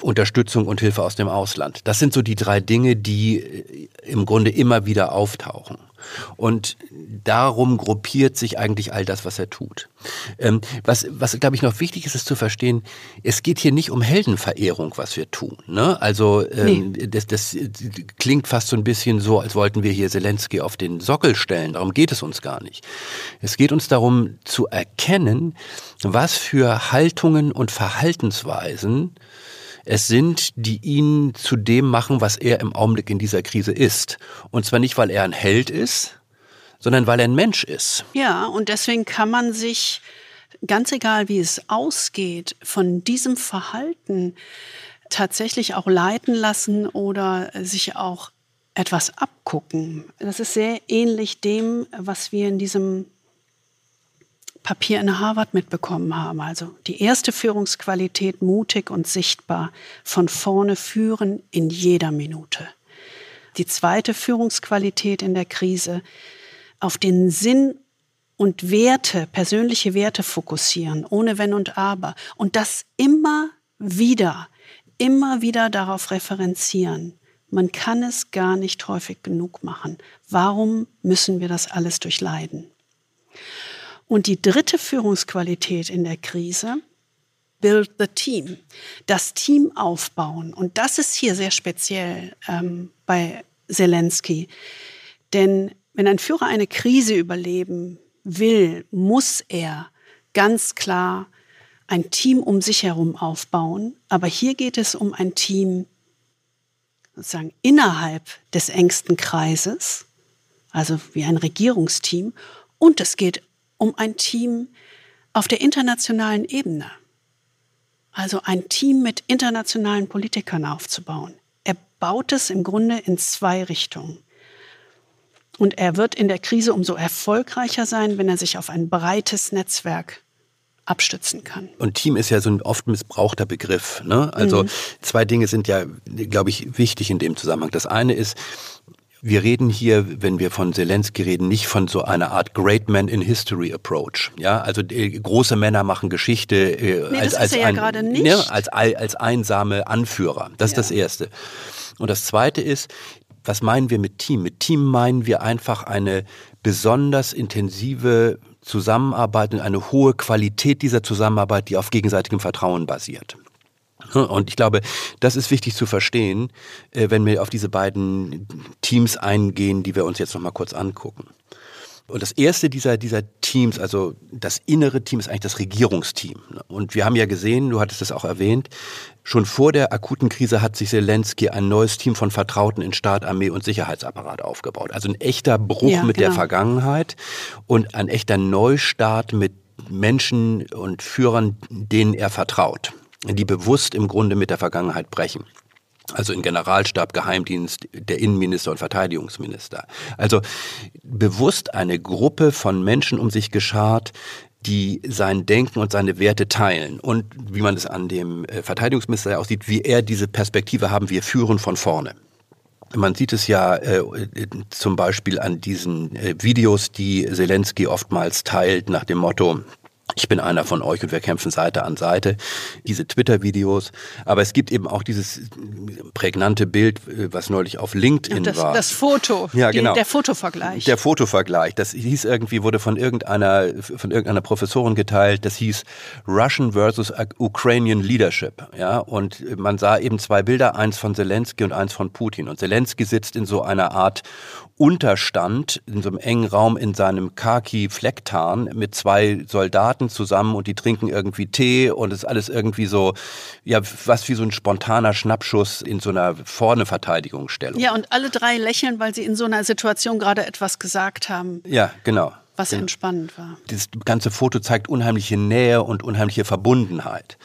Unterstützung und Hilfe aus dem Ausland. Das sind so die drei Dinge, die im Grunde immer wieder auftauchen. Und darum gruppiert sich eigentlich all das, was er tut. Ähm, was, was glaube ich, noch wichtig ist, ist zu verstehen, es geht hier nicht um Heldenverehrung, was wir tun. Ne? Also ähm, nee. das, das klingt fast so ein bisschen so, als wollten wir hier Zelensky auf den Sockel stellen. Darum geht es uns gar nicht. Es geht uns darum zu erkennen, was für Haltungen und Verhaltensweisen es sind, die ihn zu dem machen, was er im Augenblick in dieser Krise ist. Und zwar nicht, weil er ein Held ist, sondern weil er ein Mensch ist. Ja, und deswegen kann man sich, ganz egal wie es ausgeht, von diesem Verhalten tatsächlich auch leiten lassen oder sich auch etwas abgucken. Das ist sehr ähnlich dem, was wir in diesem Papier in Harvard mitbekommen haben. Also die erste Führungsqualität, mutig und sichtbar, von vorne führen in jeder Minute. Die zweite Führungsqualität in der Krise, auf den Sinn und Werte, persönliche Werte fokussieren, ohne Wenn und Aber. Und das immer wieder, immer wieder darauf referenzieren. Man kann es gar nicht häufig genug machen. Warum müssen wir das alles durchleiden? Und die dritte Führungsqualität in der Krise, build the team, das Team aufbauen. Und das ist hier sehr speziell ähm, bei Zelensky. Denn wenn ein Führer eine Krise überleben will, muss er ganz klar ein Team um sich herum aufbauen. Aber hier geht es um ein Team sozusagen innerhalb des engsten Kreises, also wie ein Regierungsteam, und es geht um ein Team auf der internationalen Ebene, also ein Team mit internationalen Politikern aufzubauen. Er baut es im Grunde in zwei Richtungen. Und er wird in der Krise umso erfolgreicher sein, wenn er sich auf ein breites Netzwerk abstützen kann. Und Team ist ja so ein oft missbrauchter Begriff. Ne? Also mhm. zwei Dinge sind ja, glaube ich, wichtig in dem Zusammenhang. Das eine ist, wir reden hier, wenn wir von Zelensky reden, nicht von so einer Art Great Man in History Approach. Ja, also äh, große Männer machen Geschichte äh, nee, als, als, ein, ja ne, als, als einsame Anführer. Das ja. ist das Erste. Und das Zweite ist, was meinen wir mit Team? Mit Team meinen wir einfach eine besonders intensive Zusammenarbeit und eine hohe Qualität dieser Zusammenarbeit, die auf gegenseitigem Vertrauen basiert. Und ich glaube, das ist wichtig zu verstehen, äh, wenn wir auf diese beiden Teams eingehen, die wir uns jetzt noch mal kurz angucken. Und das erste dieser, dieser Teams, also das innere Team, ist eigentlich das Regierungsteam. Und wir haben ja gesehen, du hattest es auch erwähnt, schon vor der akuten Krise hat sich Zelensky ein neues Team von Vertrauten in Staat, Armee und Sicherheitsapparat aufgebaut. Also ein echter Bruch ja, mit genau. der Vergangenheit und ein echter Neustart mit Menschen und Führern, denen er vertraut, die bewusst im Grunde mit der Vergangenheit brechen also in Generalstab, Geheimdienst, der Innenminister und Verteidigungsminister. Also bewusst eine Gruppe von Menschen um sich geschart, die sein Denken und seine Werte teilen. Und wie man es an dem äh, Verteidigungsminister ja auch sieht, wie er diese Perspektive haben, wir führen von vorne. Man sieht es ja äh, zum Beispiel an diesen äh, Videos, die Zelensky oftmals teilt, nach dem Motto, ich bin einer von euch und wir kämpfen Seite an Seite. Diese Twitter-Videos. Aber es gibt eben auch dieses prägnante Bild, was neulich auf LinkedIn das, war. Das Foto. Ja, genau. Die, der Fotovergleich. Der Fotovergleich. Das hieß irgendwie, wurde von irgendeiner, von irgendeiner Professorin geteilt. Das hieß Russian versus Ukrainian Leadership. Ja, und man sah eben zwei Bilder, eins von Zelensky und eins von Putin. Und Zelensky sitzt in so einer Art Unterstand in so einem engen Raum in seinem Khaki-Flecktarn mit zwei Soldaten zusammen und die trinken irgendwie Tee und es ist alles irgendwie so, ja, was wie so ein spontaner Schnappschuss in so einer vorne Verteidigungsstellung. Ja, und alle drei lächeln, weil sie in so einer Situation gerade etwas gesagt haben. Ja, genau was entspannend war. Das ganze Foto zeigt unheimliche Nähe und unheimliche Verbundenheit.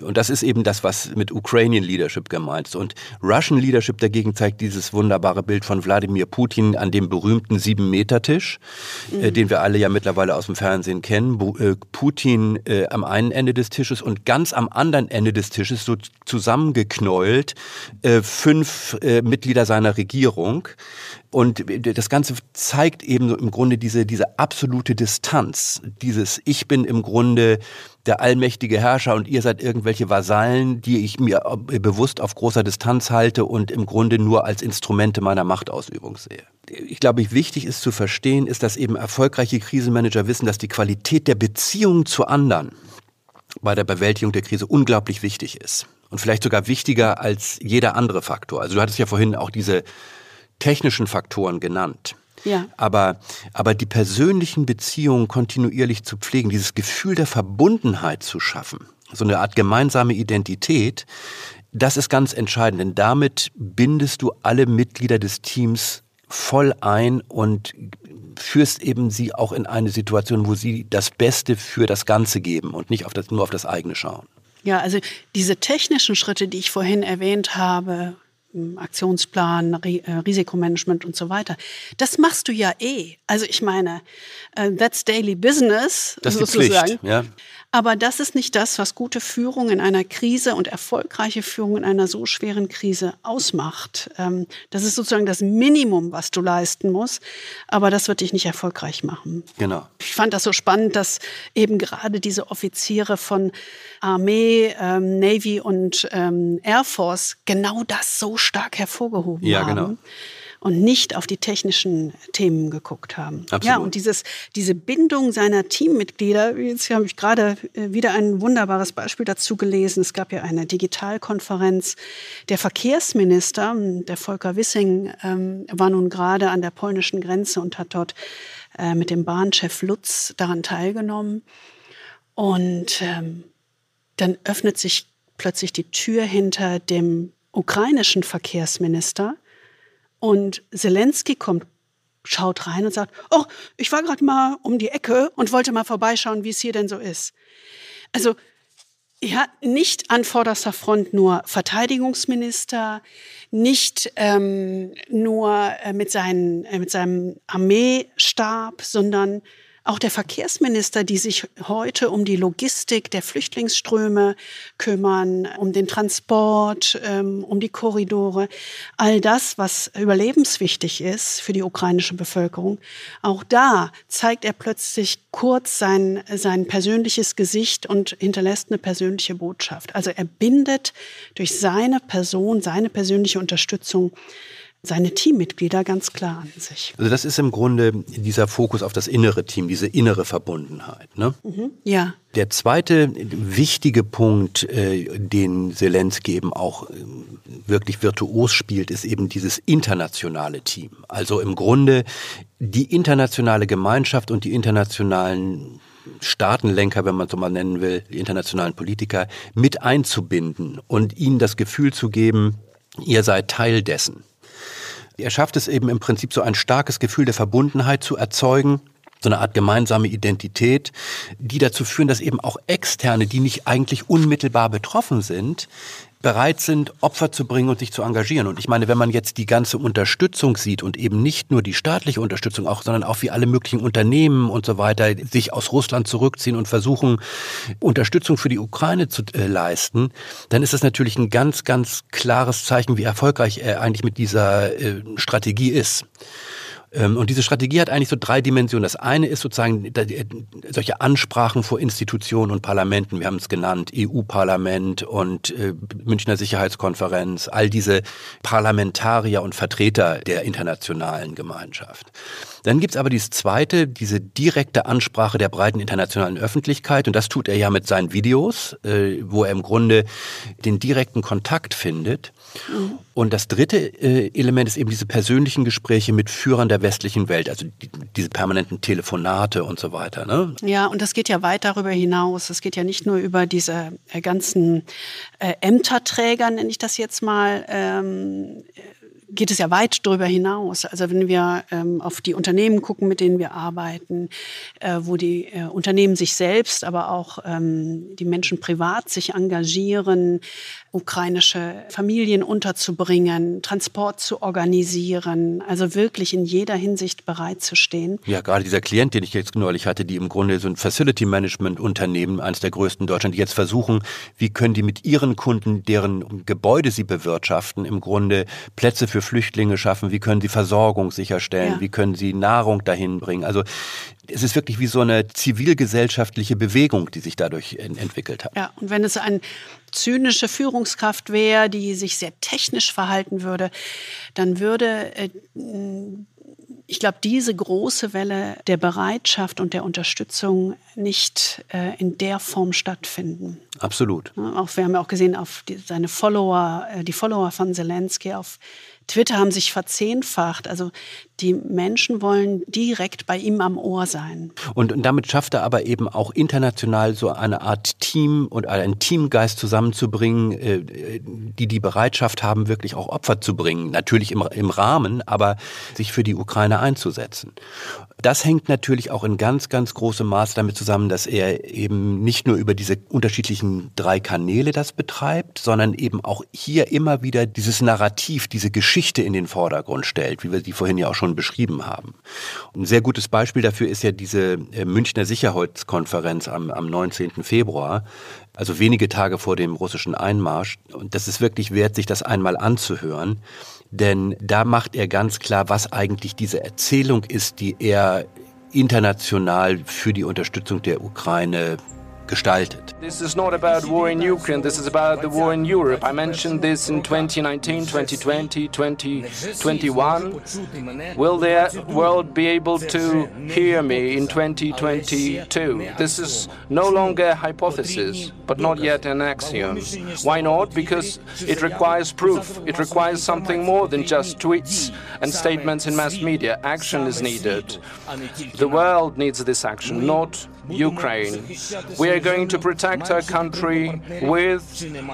Und das ist eben das, was mit Ukrainian Leadership gemeint ist. Und Russian Leadership dagegen zeigt dieses wunderbare Bild von Wladimir Putin an dem berühmten Sieben-Meter-Tisch, äh, mhm. äh, den wir alle ja mittlerweile aus dem Fernsehen kennen. Bu äh, Putin äh, am einen Ende des Tisches und ganz am anderen Ende des Tisches so zusammengeknäult äh, fünf äh, Mitglieder seiner Regierung. Und das Ganze zeigt eben im Grunde diese, diese absolute Distanz. Dieses Ich bin im Grunde der allmächtige Herrscher und ihr seid irgendwelche Vasallen, die ich mir bewusst auf großer Distanz halte und im Grunde nur als Instrumente meiner Machtausübung sehe. Ich glaube, wichtig ist zu verstehen, ist, dass eben erfolgreiche Krisenmanager wissen, dass die Qualität der Beziehung zu anderen bei der Bewältigung der Krise unglaublich wichtig ist. Und vielleicht sogar wichtiger als jeder andere Faktor. Also du hattest ja vorhin auch diese technischen Faktoren genannt. Ja. Aber, aber die persönlichen Beziehungen kontinuierlich zu pflegen, dieses Gefühl der Verbundenheit zu schaffen, so eine Art gemeinsame Identität, das ist ganz entscheidend, denn damit bindest du alle Mitglieder des Teams voll ein und führst eben sie auch in eine Situation, wo sie das Beste für das Ganze geben und nicht auf das, nur auf das eigene schauen. Ja, also diese technischen Schritte, die ich vorhin erwähnt habe, Aktionsplan, Risikomanagement und so weiter. Das machst du ja eh. Also ich meine, that's daily business das sozusagen. Pflicht, ja. Aber das ist nicht das, was gute Führung in einer Krise und erfolgreiche Führung in einer so schweren Krise ausmacht. Ähm, das ist sozusagen das Minimum, was du leisten musst. Aber das wird dich nicht erfolgreich machen. Genau. Ich fand das so spannend, dass eben gerade diese Offiziere von Armee, ähm, Navy und ähm, Air Force genau das so stark hervorgehoben ja, haben. Genau und nicht auf die technischen Themen geguckt haben. Absolut. Ja, und dieses, diese Bindung seiner Teammitglieder, jetzt habe ich gerade äh, wieder ein wunderbares Beispiel dazu gelesen. Es gab ja eine Digitalkonferenz. Der Verkehrsminister, der Volker Wissing, ähm, war nun gerade an der polnischen Grenze und hat dort äh, mit dem Bahnchef Lutz daran teilgenommen. Und ähm, dann öffnet sich plötzlich die Tür hinter dem ukrainischen Verkehrsminister und Zelensky kommt, schaut rein und sagt, oh, ich war gerade mal um die Ecke und wollte mal vorbeischauen, wie es hier denn so ist. Also ja, nicht an vorderster Front nur Verteidigungsminister, nicht ähm, nur äh, mit, seinen, äh, mit seinem Armeestab, sondern auch der Verkehrsminister, die sich heute um die Logistik der Flüchtlingsströme kümmern, um den Transport, ähm, um die Korridore, all das, was überlebenswichtig ist für die ukrainische Bevölkerung, auch da zeigt er plötzlich kurz sein, sein persönliches Gesicht und hinterlässt eine persönliche Botschaft. Also er bindet durch seine Person, seine persönliche Unterstützung seine Teammitglieder ganz klar an sich. Also das ist im Grunde dieser Fokus auf das innere Team, diese innere Verbundenheit. Ne? Mhm, ja. Der zweite wichtige Punkt, äh, den Zelensky eben auch äh, wirklich virtuos spielt, ist eben dieses internationale Team. Also im Grunde die internationale Gemeinschaft und die internationalen Staatenlenker, wenn man so mal nennen will, die internationalen Politiker mit einzubinden und ihnen das Gefühl zu geben, ihr seid Teil dessen. Er schafft es eben im Prinzip so ein starkes Gefühl der Verbundenheit zu erzeugen, so eine Art gemeinsame Identität, die dazu führen, dass eben auch Externe, die nicht eigentlich unmittelbar betroffen sind, bereit sind, Opfer zu bringen und sich zu engagieren. Und ich meine, wenn man jetzt die ganze Unterstützung sieht und eben nicht nur die staatliche Unterstützung auch, sondern auch wie alle möglichen Unternehmen und so weiter sich aus Russland zurückziehen und versuchen, Unterstützung für die Ukraine zu äh, leisten, dann ist das natürlich ein ganz, ganz klares Zeichen, wie erfolgreich er eigentlich mit dieser äh, Strategie ist. Ähm, und diese Strategie hat eigentlich so drei Dimensionen. Das eine ist sozusagen äh, solche Ansprachen vor Institutionen und Parlamenten. Wir haben es genannt, EU-Parlament und äh, Münchner Sicherheitskonferenz, all diese Parlamentarier und Vertreter der internationalen Gemeinschaft. Dann gibt's aber dieses zweite, diese direkte Ansprache der breiten internationalen Öffentlichkeit. Und das tut er ja mit seinen Videos, äh, wo er im Grunde den direkten Kontakt findet. Und das dritte äh, Element ist eben diese persönlichen Gespräche mit Führern der westlichen Welt, also die, diese permanenten Telefonate und so weiter. Ne? Ja, und das geht ja weit darüber hinaus. Es geht ja nicht nur über diese äh, ganzen äh, Ämterträger, nenne ich das jetzt mal, ähm, geht es ja weit darüber hinaus. Also wenn wir ähm, auf die Unternehmen gucken, mit denen wir arbeiten, äh, wo die äh, Unternehmen sich selbst, aber auch ähm, die Menschen privat sich engagieren, ukrainische Familien unterzubringen, Transport zu organisieren, also wirklich in jeder Hinsicht bereit zu stehen. Ja, gerade dieser Klient, den ich jetzt neulich hatte, die im Grunde so ein Facility Management Unternehmen, eines der größten in Deutschland, die jetzt versuchen, wie können die mit ihren Kunden, deren Gebäude sie bewirtschaften, im Grunde Plätze für Flüchtlinge schaffen, wie können sie Versorgung sicherstellen, ja. wie können sie Nahrung dahin bringen. Also es ist wirklich wie so eine zivilgesellschaftliche Bewegung, die sich dadurch entwickelt hat. Ja, und wenn es eine zynische Führungskraft wäre, die sich sehr technisch verhalten würde, dann würde, äh, ich glaube, diese große Welle der Bereitschaft und der Unterstützung nicht äh, in der Form stattfinden. Absolut. Auch wir haben ja auch gesehen, auf die, seine Follower, äh, die Follower von Zelensky auf Twitter haben sich verzehnfacht. Also Die Menschen wollen direkt bei ihm am Ohr sein. Und, damit schafft er aber eben auch international so eine Art Team und einen Teamgeist zusammenzubringen, äh, die die Bereitschaft haben, wirklich auch Opfer zu bringen. Natürlich im, im Rahmen, aber sich für die Ukraine einzusetzen. Das hängt natürlich auch in ganz, ganz großem Maß damit zusammen, dass er eben nicht nur über diese unterschiedlichen drei Kanäle das betreibt, sondern eben auch hier immer wieder dieses Narrativ, diese Geschichte in den Vordergrund stellt, wie wir sie vorhin ja auch schon beschrieben haben. Ein sehr gutes Beispiel dafür ist ja diese äh, Münchner Sicherheitskonferenz am, am 19. Februar, also wenige Tage vor dem russischen Einmarsch. Und das ist wirklich wert, sich das einmal anzuhören denn da macht er ganz klar, was eigentlich diese Erzählung ist, die er international für die Unterstützung der Ukraine gestaltet. This is not about war in Ukraine, this is about the war in Europe. I mentioned this in 2019, 2020, 2021. Will the world be able to hear me in 2022? This is no longer a hypothesis, but not yet an axiom. Why not? Because it requires proof. It requires something more than just tweets and statements in mass media. Action is needed. The world needs this action, not Ukraine. We are going to protect our country with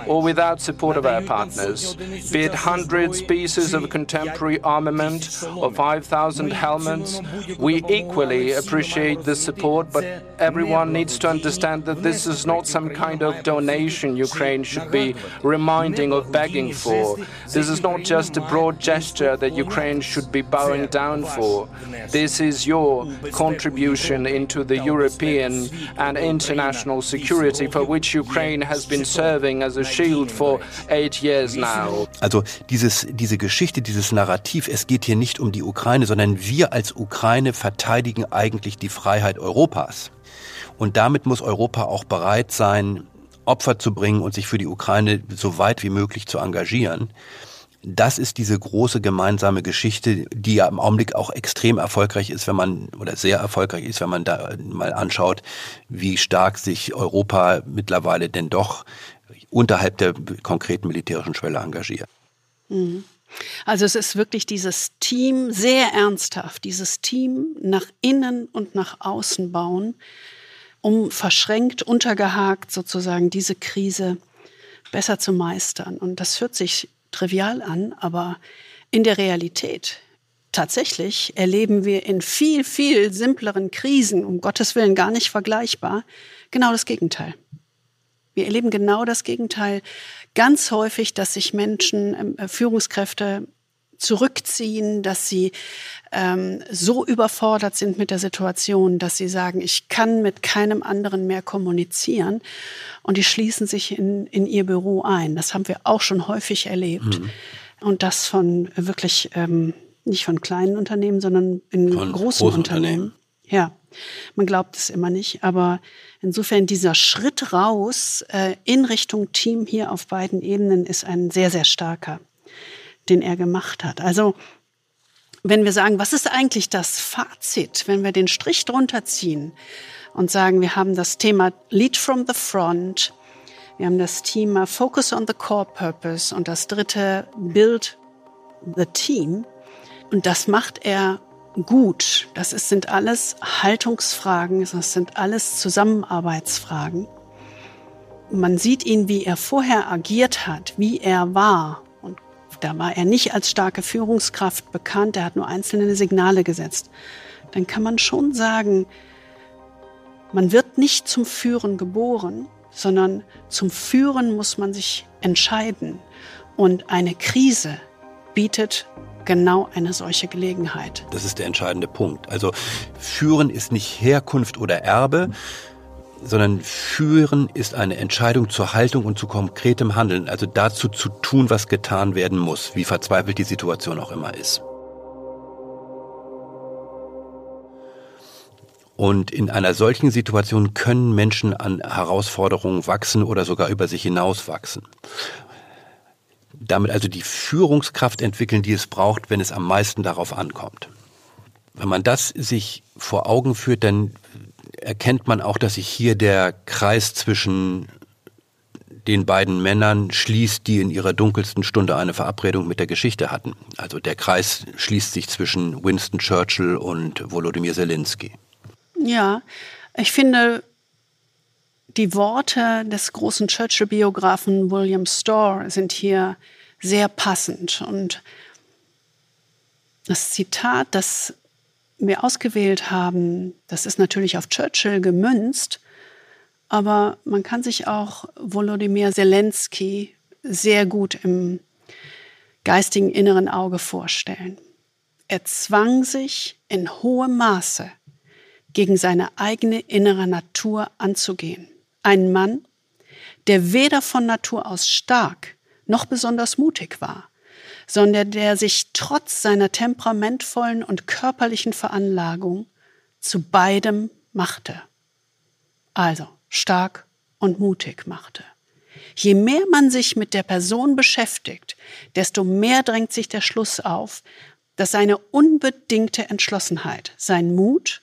or without support of our partners, be it hundreds pieces of contemporary armament or 5,000 helmets. We equally appreciate the support, but everyone needs to understand that this is not some kind of donation Ukraine should be reminding or begging for. This is not just a broad gesture that Ukraine should be bowing down for. This is your contribution into the European European and international security for which Ukraine has been serving as a shield for eight years now. Also dieses, diese Geschichte, dieses Narrativ, es geht hier nicht um die Ukraine, sondern wir als Ukraine verteidigen eigentlich die Freiheit Europas. Und damit muss Europa auch bereit sein, Opfer zu bringen und sich für die Ukraine so weit wie möglich zu engagieren das ist diese große gemeinsame Geschichte, die ja im Augenblick auch extrem erfolgreich ist, wenn man, oder sehr erfolgreich ist, wenn man da mal anschaut, wie stark sich Europa mittlerweile denn doch unterhalb der konkreten militärischen Schwelle engagiert. Mhm. Also es ist wirklich dieses Team sehr ernsthaft, dieses Team nach innen und nach außen bauen, um verschränkt, untergehakt sozusagen diese Krise besser zu meistern. Und das hört sich trivial an, aber in der Realität tatsächlich erleben wir in viel, viel simpleren Krisen, um Gottes Willen gar nicht vergleichbar, genau das Gegenteil. Wir erleben genau das Gegenteil. Ganz häufig, dass sich Menschen, ähm, äh, Führungskräfte zurückziehen, dass sie ähm, so überfordert sind mit der Situation, dass sie sagen, ich kann mit keinem anderen mehr kommunizieren. Und die schließen sich in, in ihr Büro ein. Das haben wir auch schon häufig erlebt. Mhm. Und das von wirklich ähm, nicht von kleinen Unternehmen, sondern in von großen Unternehmen. Ja, man glaubt es immer nicht. Aber insofern dieser Schritt raus äh, in Richtung Team hier auf beiden Ebenen ist ein sehr, sehr starker den er gemacht hat. Also wenn wir sagen, was ist eigentlich das Fazit, wenn wir den Strich drunter ziehen und sagen, wir haben das Thema Lead from the Front, wir haben das Thema Focus on the Core Purpose und das dritte Build the Team. Und das macht er gut. Das ist, sind alles Haltungsfragen, das sind alles Zusammenarbeitsfragen. Man sieht ihn, wie er vorher agiert hat, wie er war da war er nicht als starke Führungskraft bekannt, er hat nur einzelne Signale gesetzt. Dann kann man schon sagen, man wird nicht zum Führen geboren, sondern zum Führen muss man sich entscheiden. Und eine Krise bietet genau eine solche Gelegenheit. Das ist der entscheidende Punkt. Also Führen ist nicht Herkunft oder Erbe, sondern führen ist eine Entscheidung zur Haltung und zu konkretem Handeln, also dazu zu tun, was getan werden muss, wie verzweifelt die Situation auch immer ist. Und in einer solchen Situation können Menschen an Herausforderungen wachsen oder sogar über sich hinaus wachsen. Damit also die Führungskraft entwickeln, die es braucht, wenn es am meisten darauf ankommt. Wenn man das sich vor Augen führt, dann erkennt man auch, dass sich hier der Kreis zwischen den beiden Männern schließt, die in ihrer dunkelsten Stunde eine Verabredung mit der Geschichte hatten. Also der Kreis schließt sich zwischen Winston Churchill und Volodymyr Zelensky. Ja, ich finde, die Worte des großen Churchill-Biografen William Storr sind hier sehr passend. Und das Zitat, das wir ausgewählt haben, das ist natürlich auf Churchill gemünzt, aber man kann sich auch Volodymyr Zelensky sehr gut im geistigen inneren Auge vorstellen. Er zwang sich in hohem Maße gegen seine eigene innere Natur anzugehen. Ein Mann, der weder von Natur aus stark noch besonders mutig war, sondern der sich trotz seiner temperamentvollen und körperlichen Veranlagung zu beidem machte. Also stark und mutig machte. Je mehr man sich mit der Person beschäftigt, desto mehr drängt sich der Schluss auf, dass seine unbedingte Entschlossenheit, sein Mut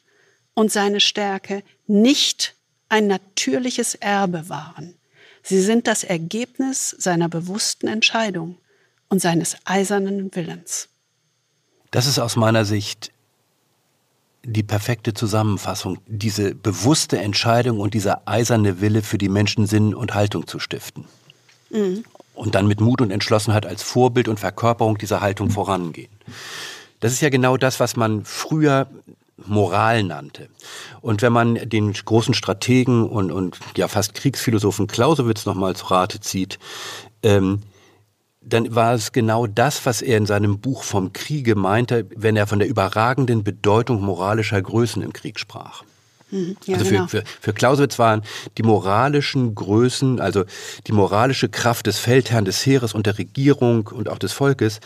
und seine Stärke nicht ein natürliches Erbe waren. Sie sind das Ergebnis seiner bewussten Entscheidung und seines eisernen Willens. Das ist aus meiner Sicht die perfekte Zusammenfassung, diese bewusste Entscheidung und dieser eiserne Wille für die Menschen Sinn und Haltung zu stiften. Mhm. Und dann mit Mut und Entschlossenheit als Vorbild und Verkörperung dieser Haltung vorangehen. Das ist ja genau das, was man früher Moral nannte. Und wenn man den großen Strategen und, und ja fast Kriegsphilosophen Clausewitz nochmal zu Rate zieht, ähm, dann war es genau das, was er in seinem Buch vom Kriege meinte, wenn er von der überragenden Bedeutung moralischer Größen im Krieg sprach. Mhm, ja, also für, genau. für, für Clausewitz waren die moralischen Größen, also die moralische Kraft des Feldherrn, des Heeres und der Regierung und auch des Volkes,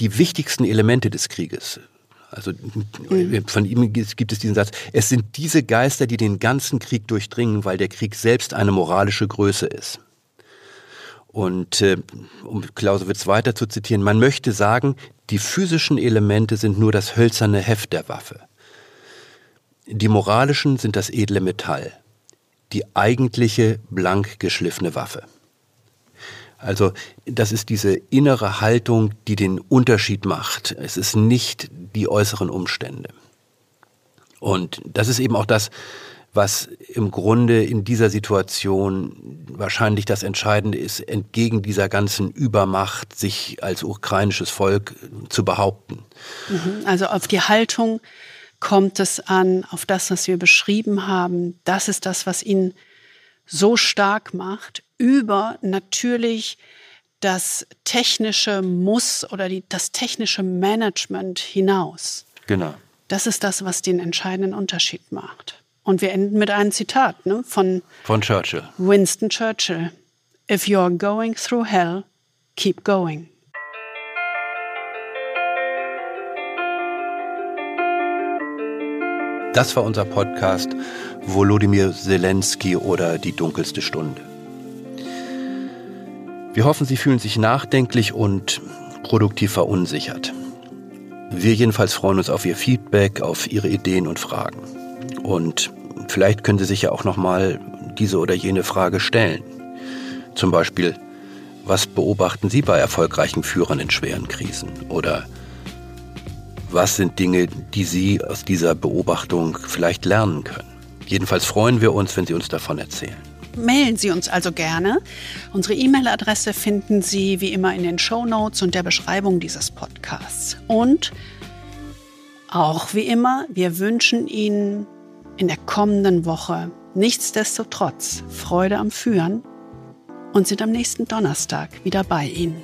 die wichtigsten Elemente des Krieges. Also mhm. von ihm gibt es diesen Satz, es sind diese Geister, die den ganzen Krieg durchdringen, weil der Krieg selbst eine moralische Größe ist. Und äh, um Clausewitz weiter zu zitieren, man möchte sagen, die physischen Elemente sind nur das hölzerne Heft der Waffe. Die moralischen sind das edle Metall, die eigentliche blank geschliffene Waffe. Also das ist diese innere Haltung, die den Unterschied macht. Es ist nicht die äußeren Umstände. Und das ist eben auch das, was im Grunde in dieser Situation wahrscheinlich das Entscheidende ist, entgegen dieser ganzen Übermacht sich als ukrainisches Volk zu behaupten. Mhm. Also auf die Haltung kommt es an, auf das, was wir beschrieben haben. Das ist das, was ihn so stark macht, über natürlich das technische Muss oder die, das technische Management hinaus. Genau. Das ist das, was den entscheidenden Unterschied macht. Und wir enden mit einem Zitat ne, von, von Churchill. Winston Churchill. If you're going through hell, keep going. Das war unser Podcast Volodymyr Zelensky oder die dunkelste Stunde. Wir hoffen, Sie fühlen sich nachdenklich und produktiv verunsichert. Wir jedenfalls freuen uns auf Ihr Feedback, auf Ihre Ideen und Fragen. Und vielleicht können Sie sich ja auch nochmal diese oder jene Frage stellen. Zum Beispiel, was beobachten Sie bei erfolgreichen Führern in schweren Krisen? Oder was sind Dinge, die Sie aus dieser Beobachtung vielleicht lernen können? Jedenfalls freuen wir uns, wenn Sie uns davon erzählen. Mailen Sie uns also gerne. Unsere E-Mail-Adresse finden Sie wie immer in den Show Notes und der Beschreibung dieses Podcasts. Und auch wie immer, wir wünschen Ihnen in der kommenden Woche nichtsdestotrotz Freude am Führen und sind am nächsten Donnerstag wieder bei Ihnen.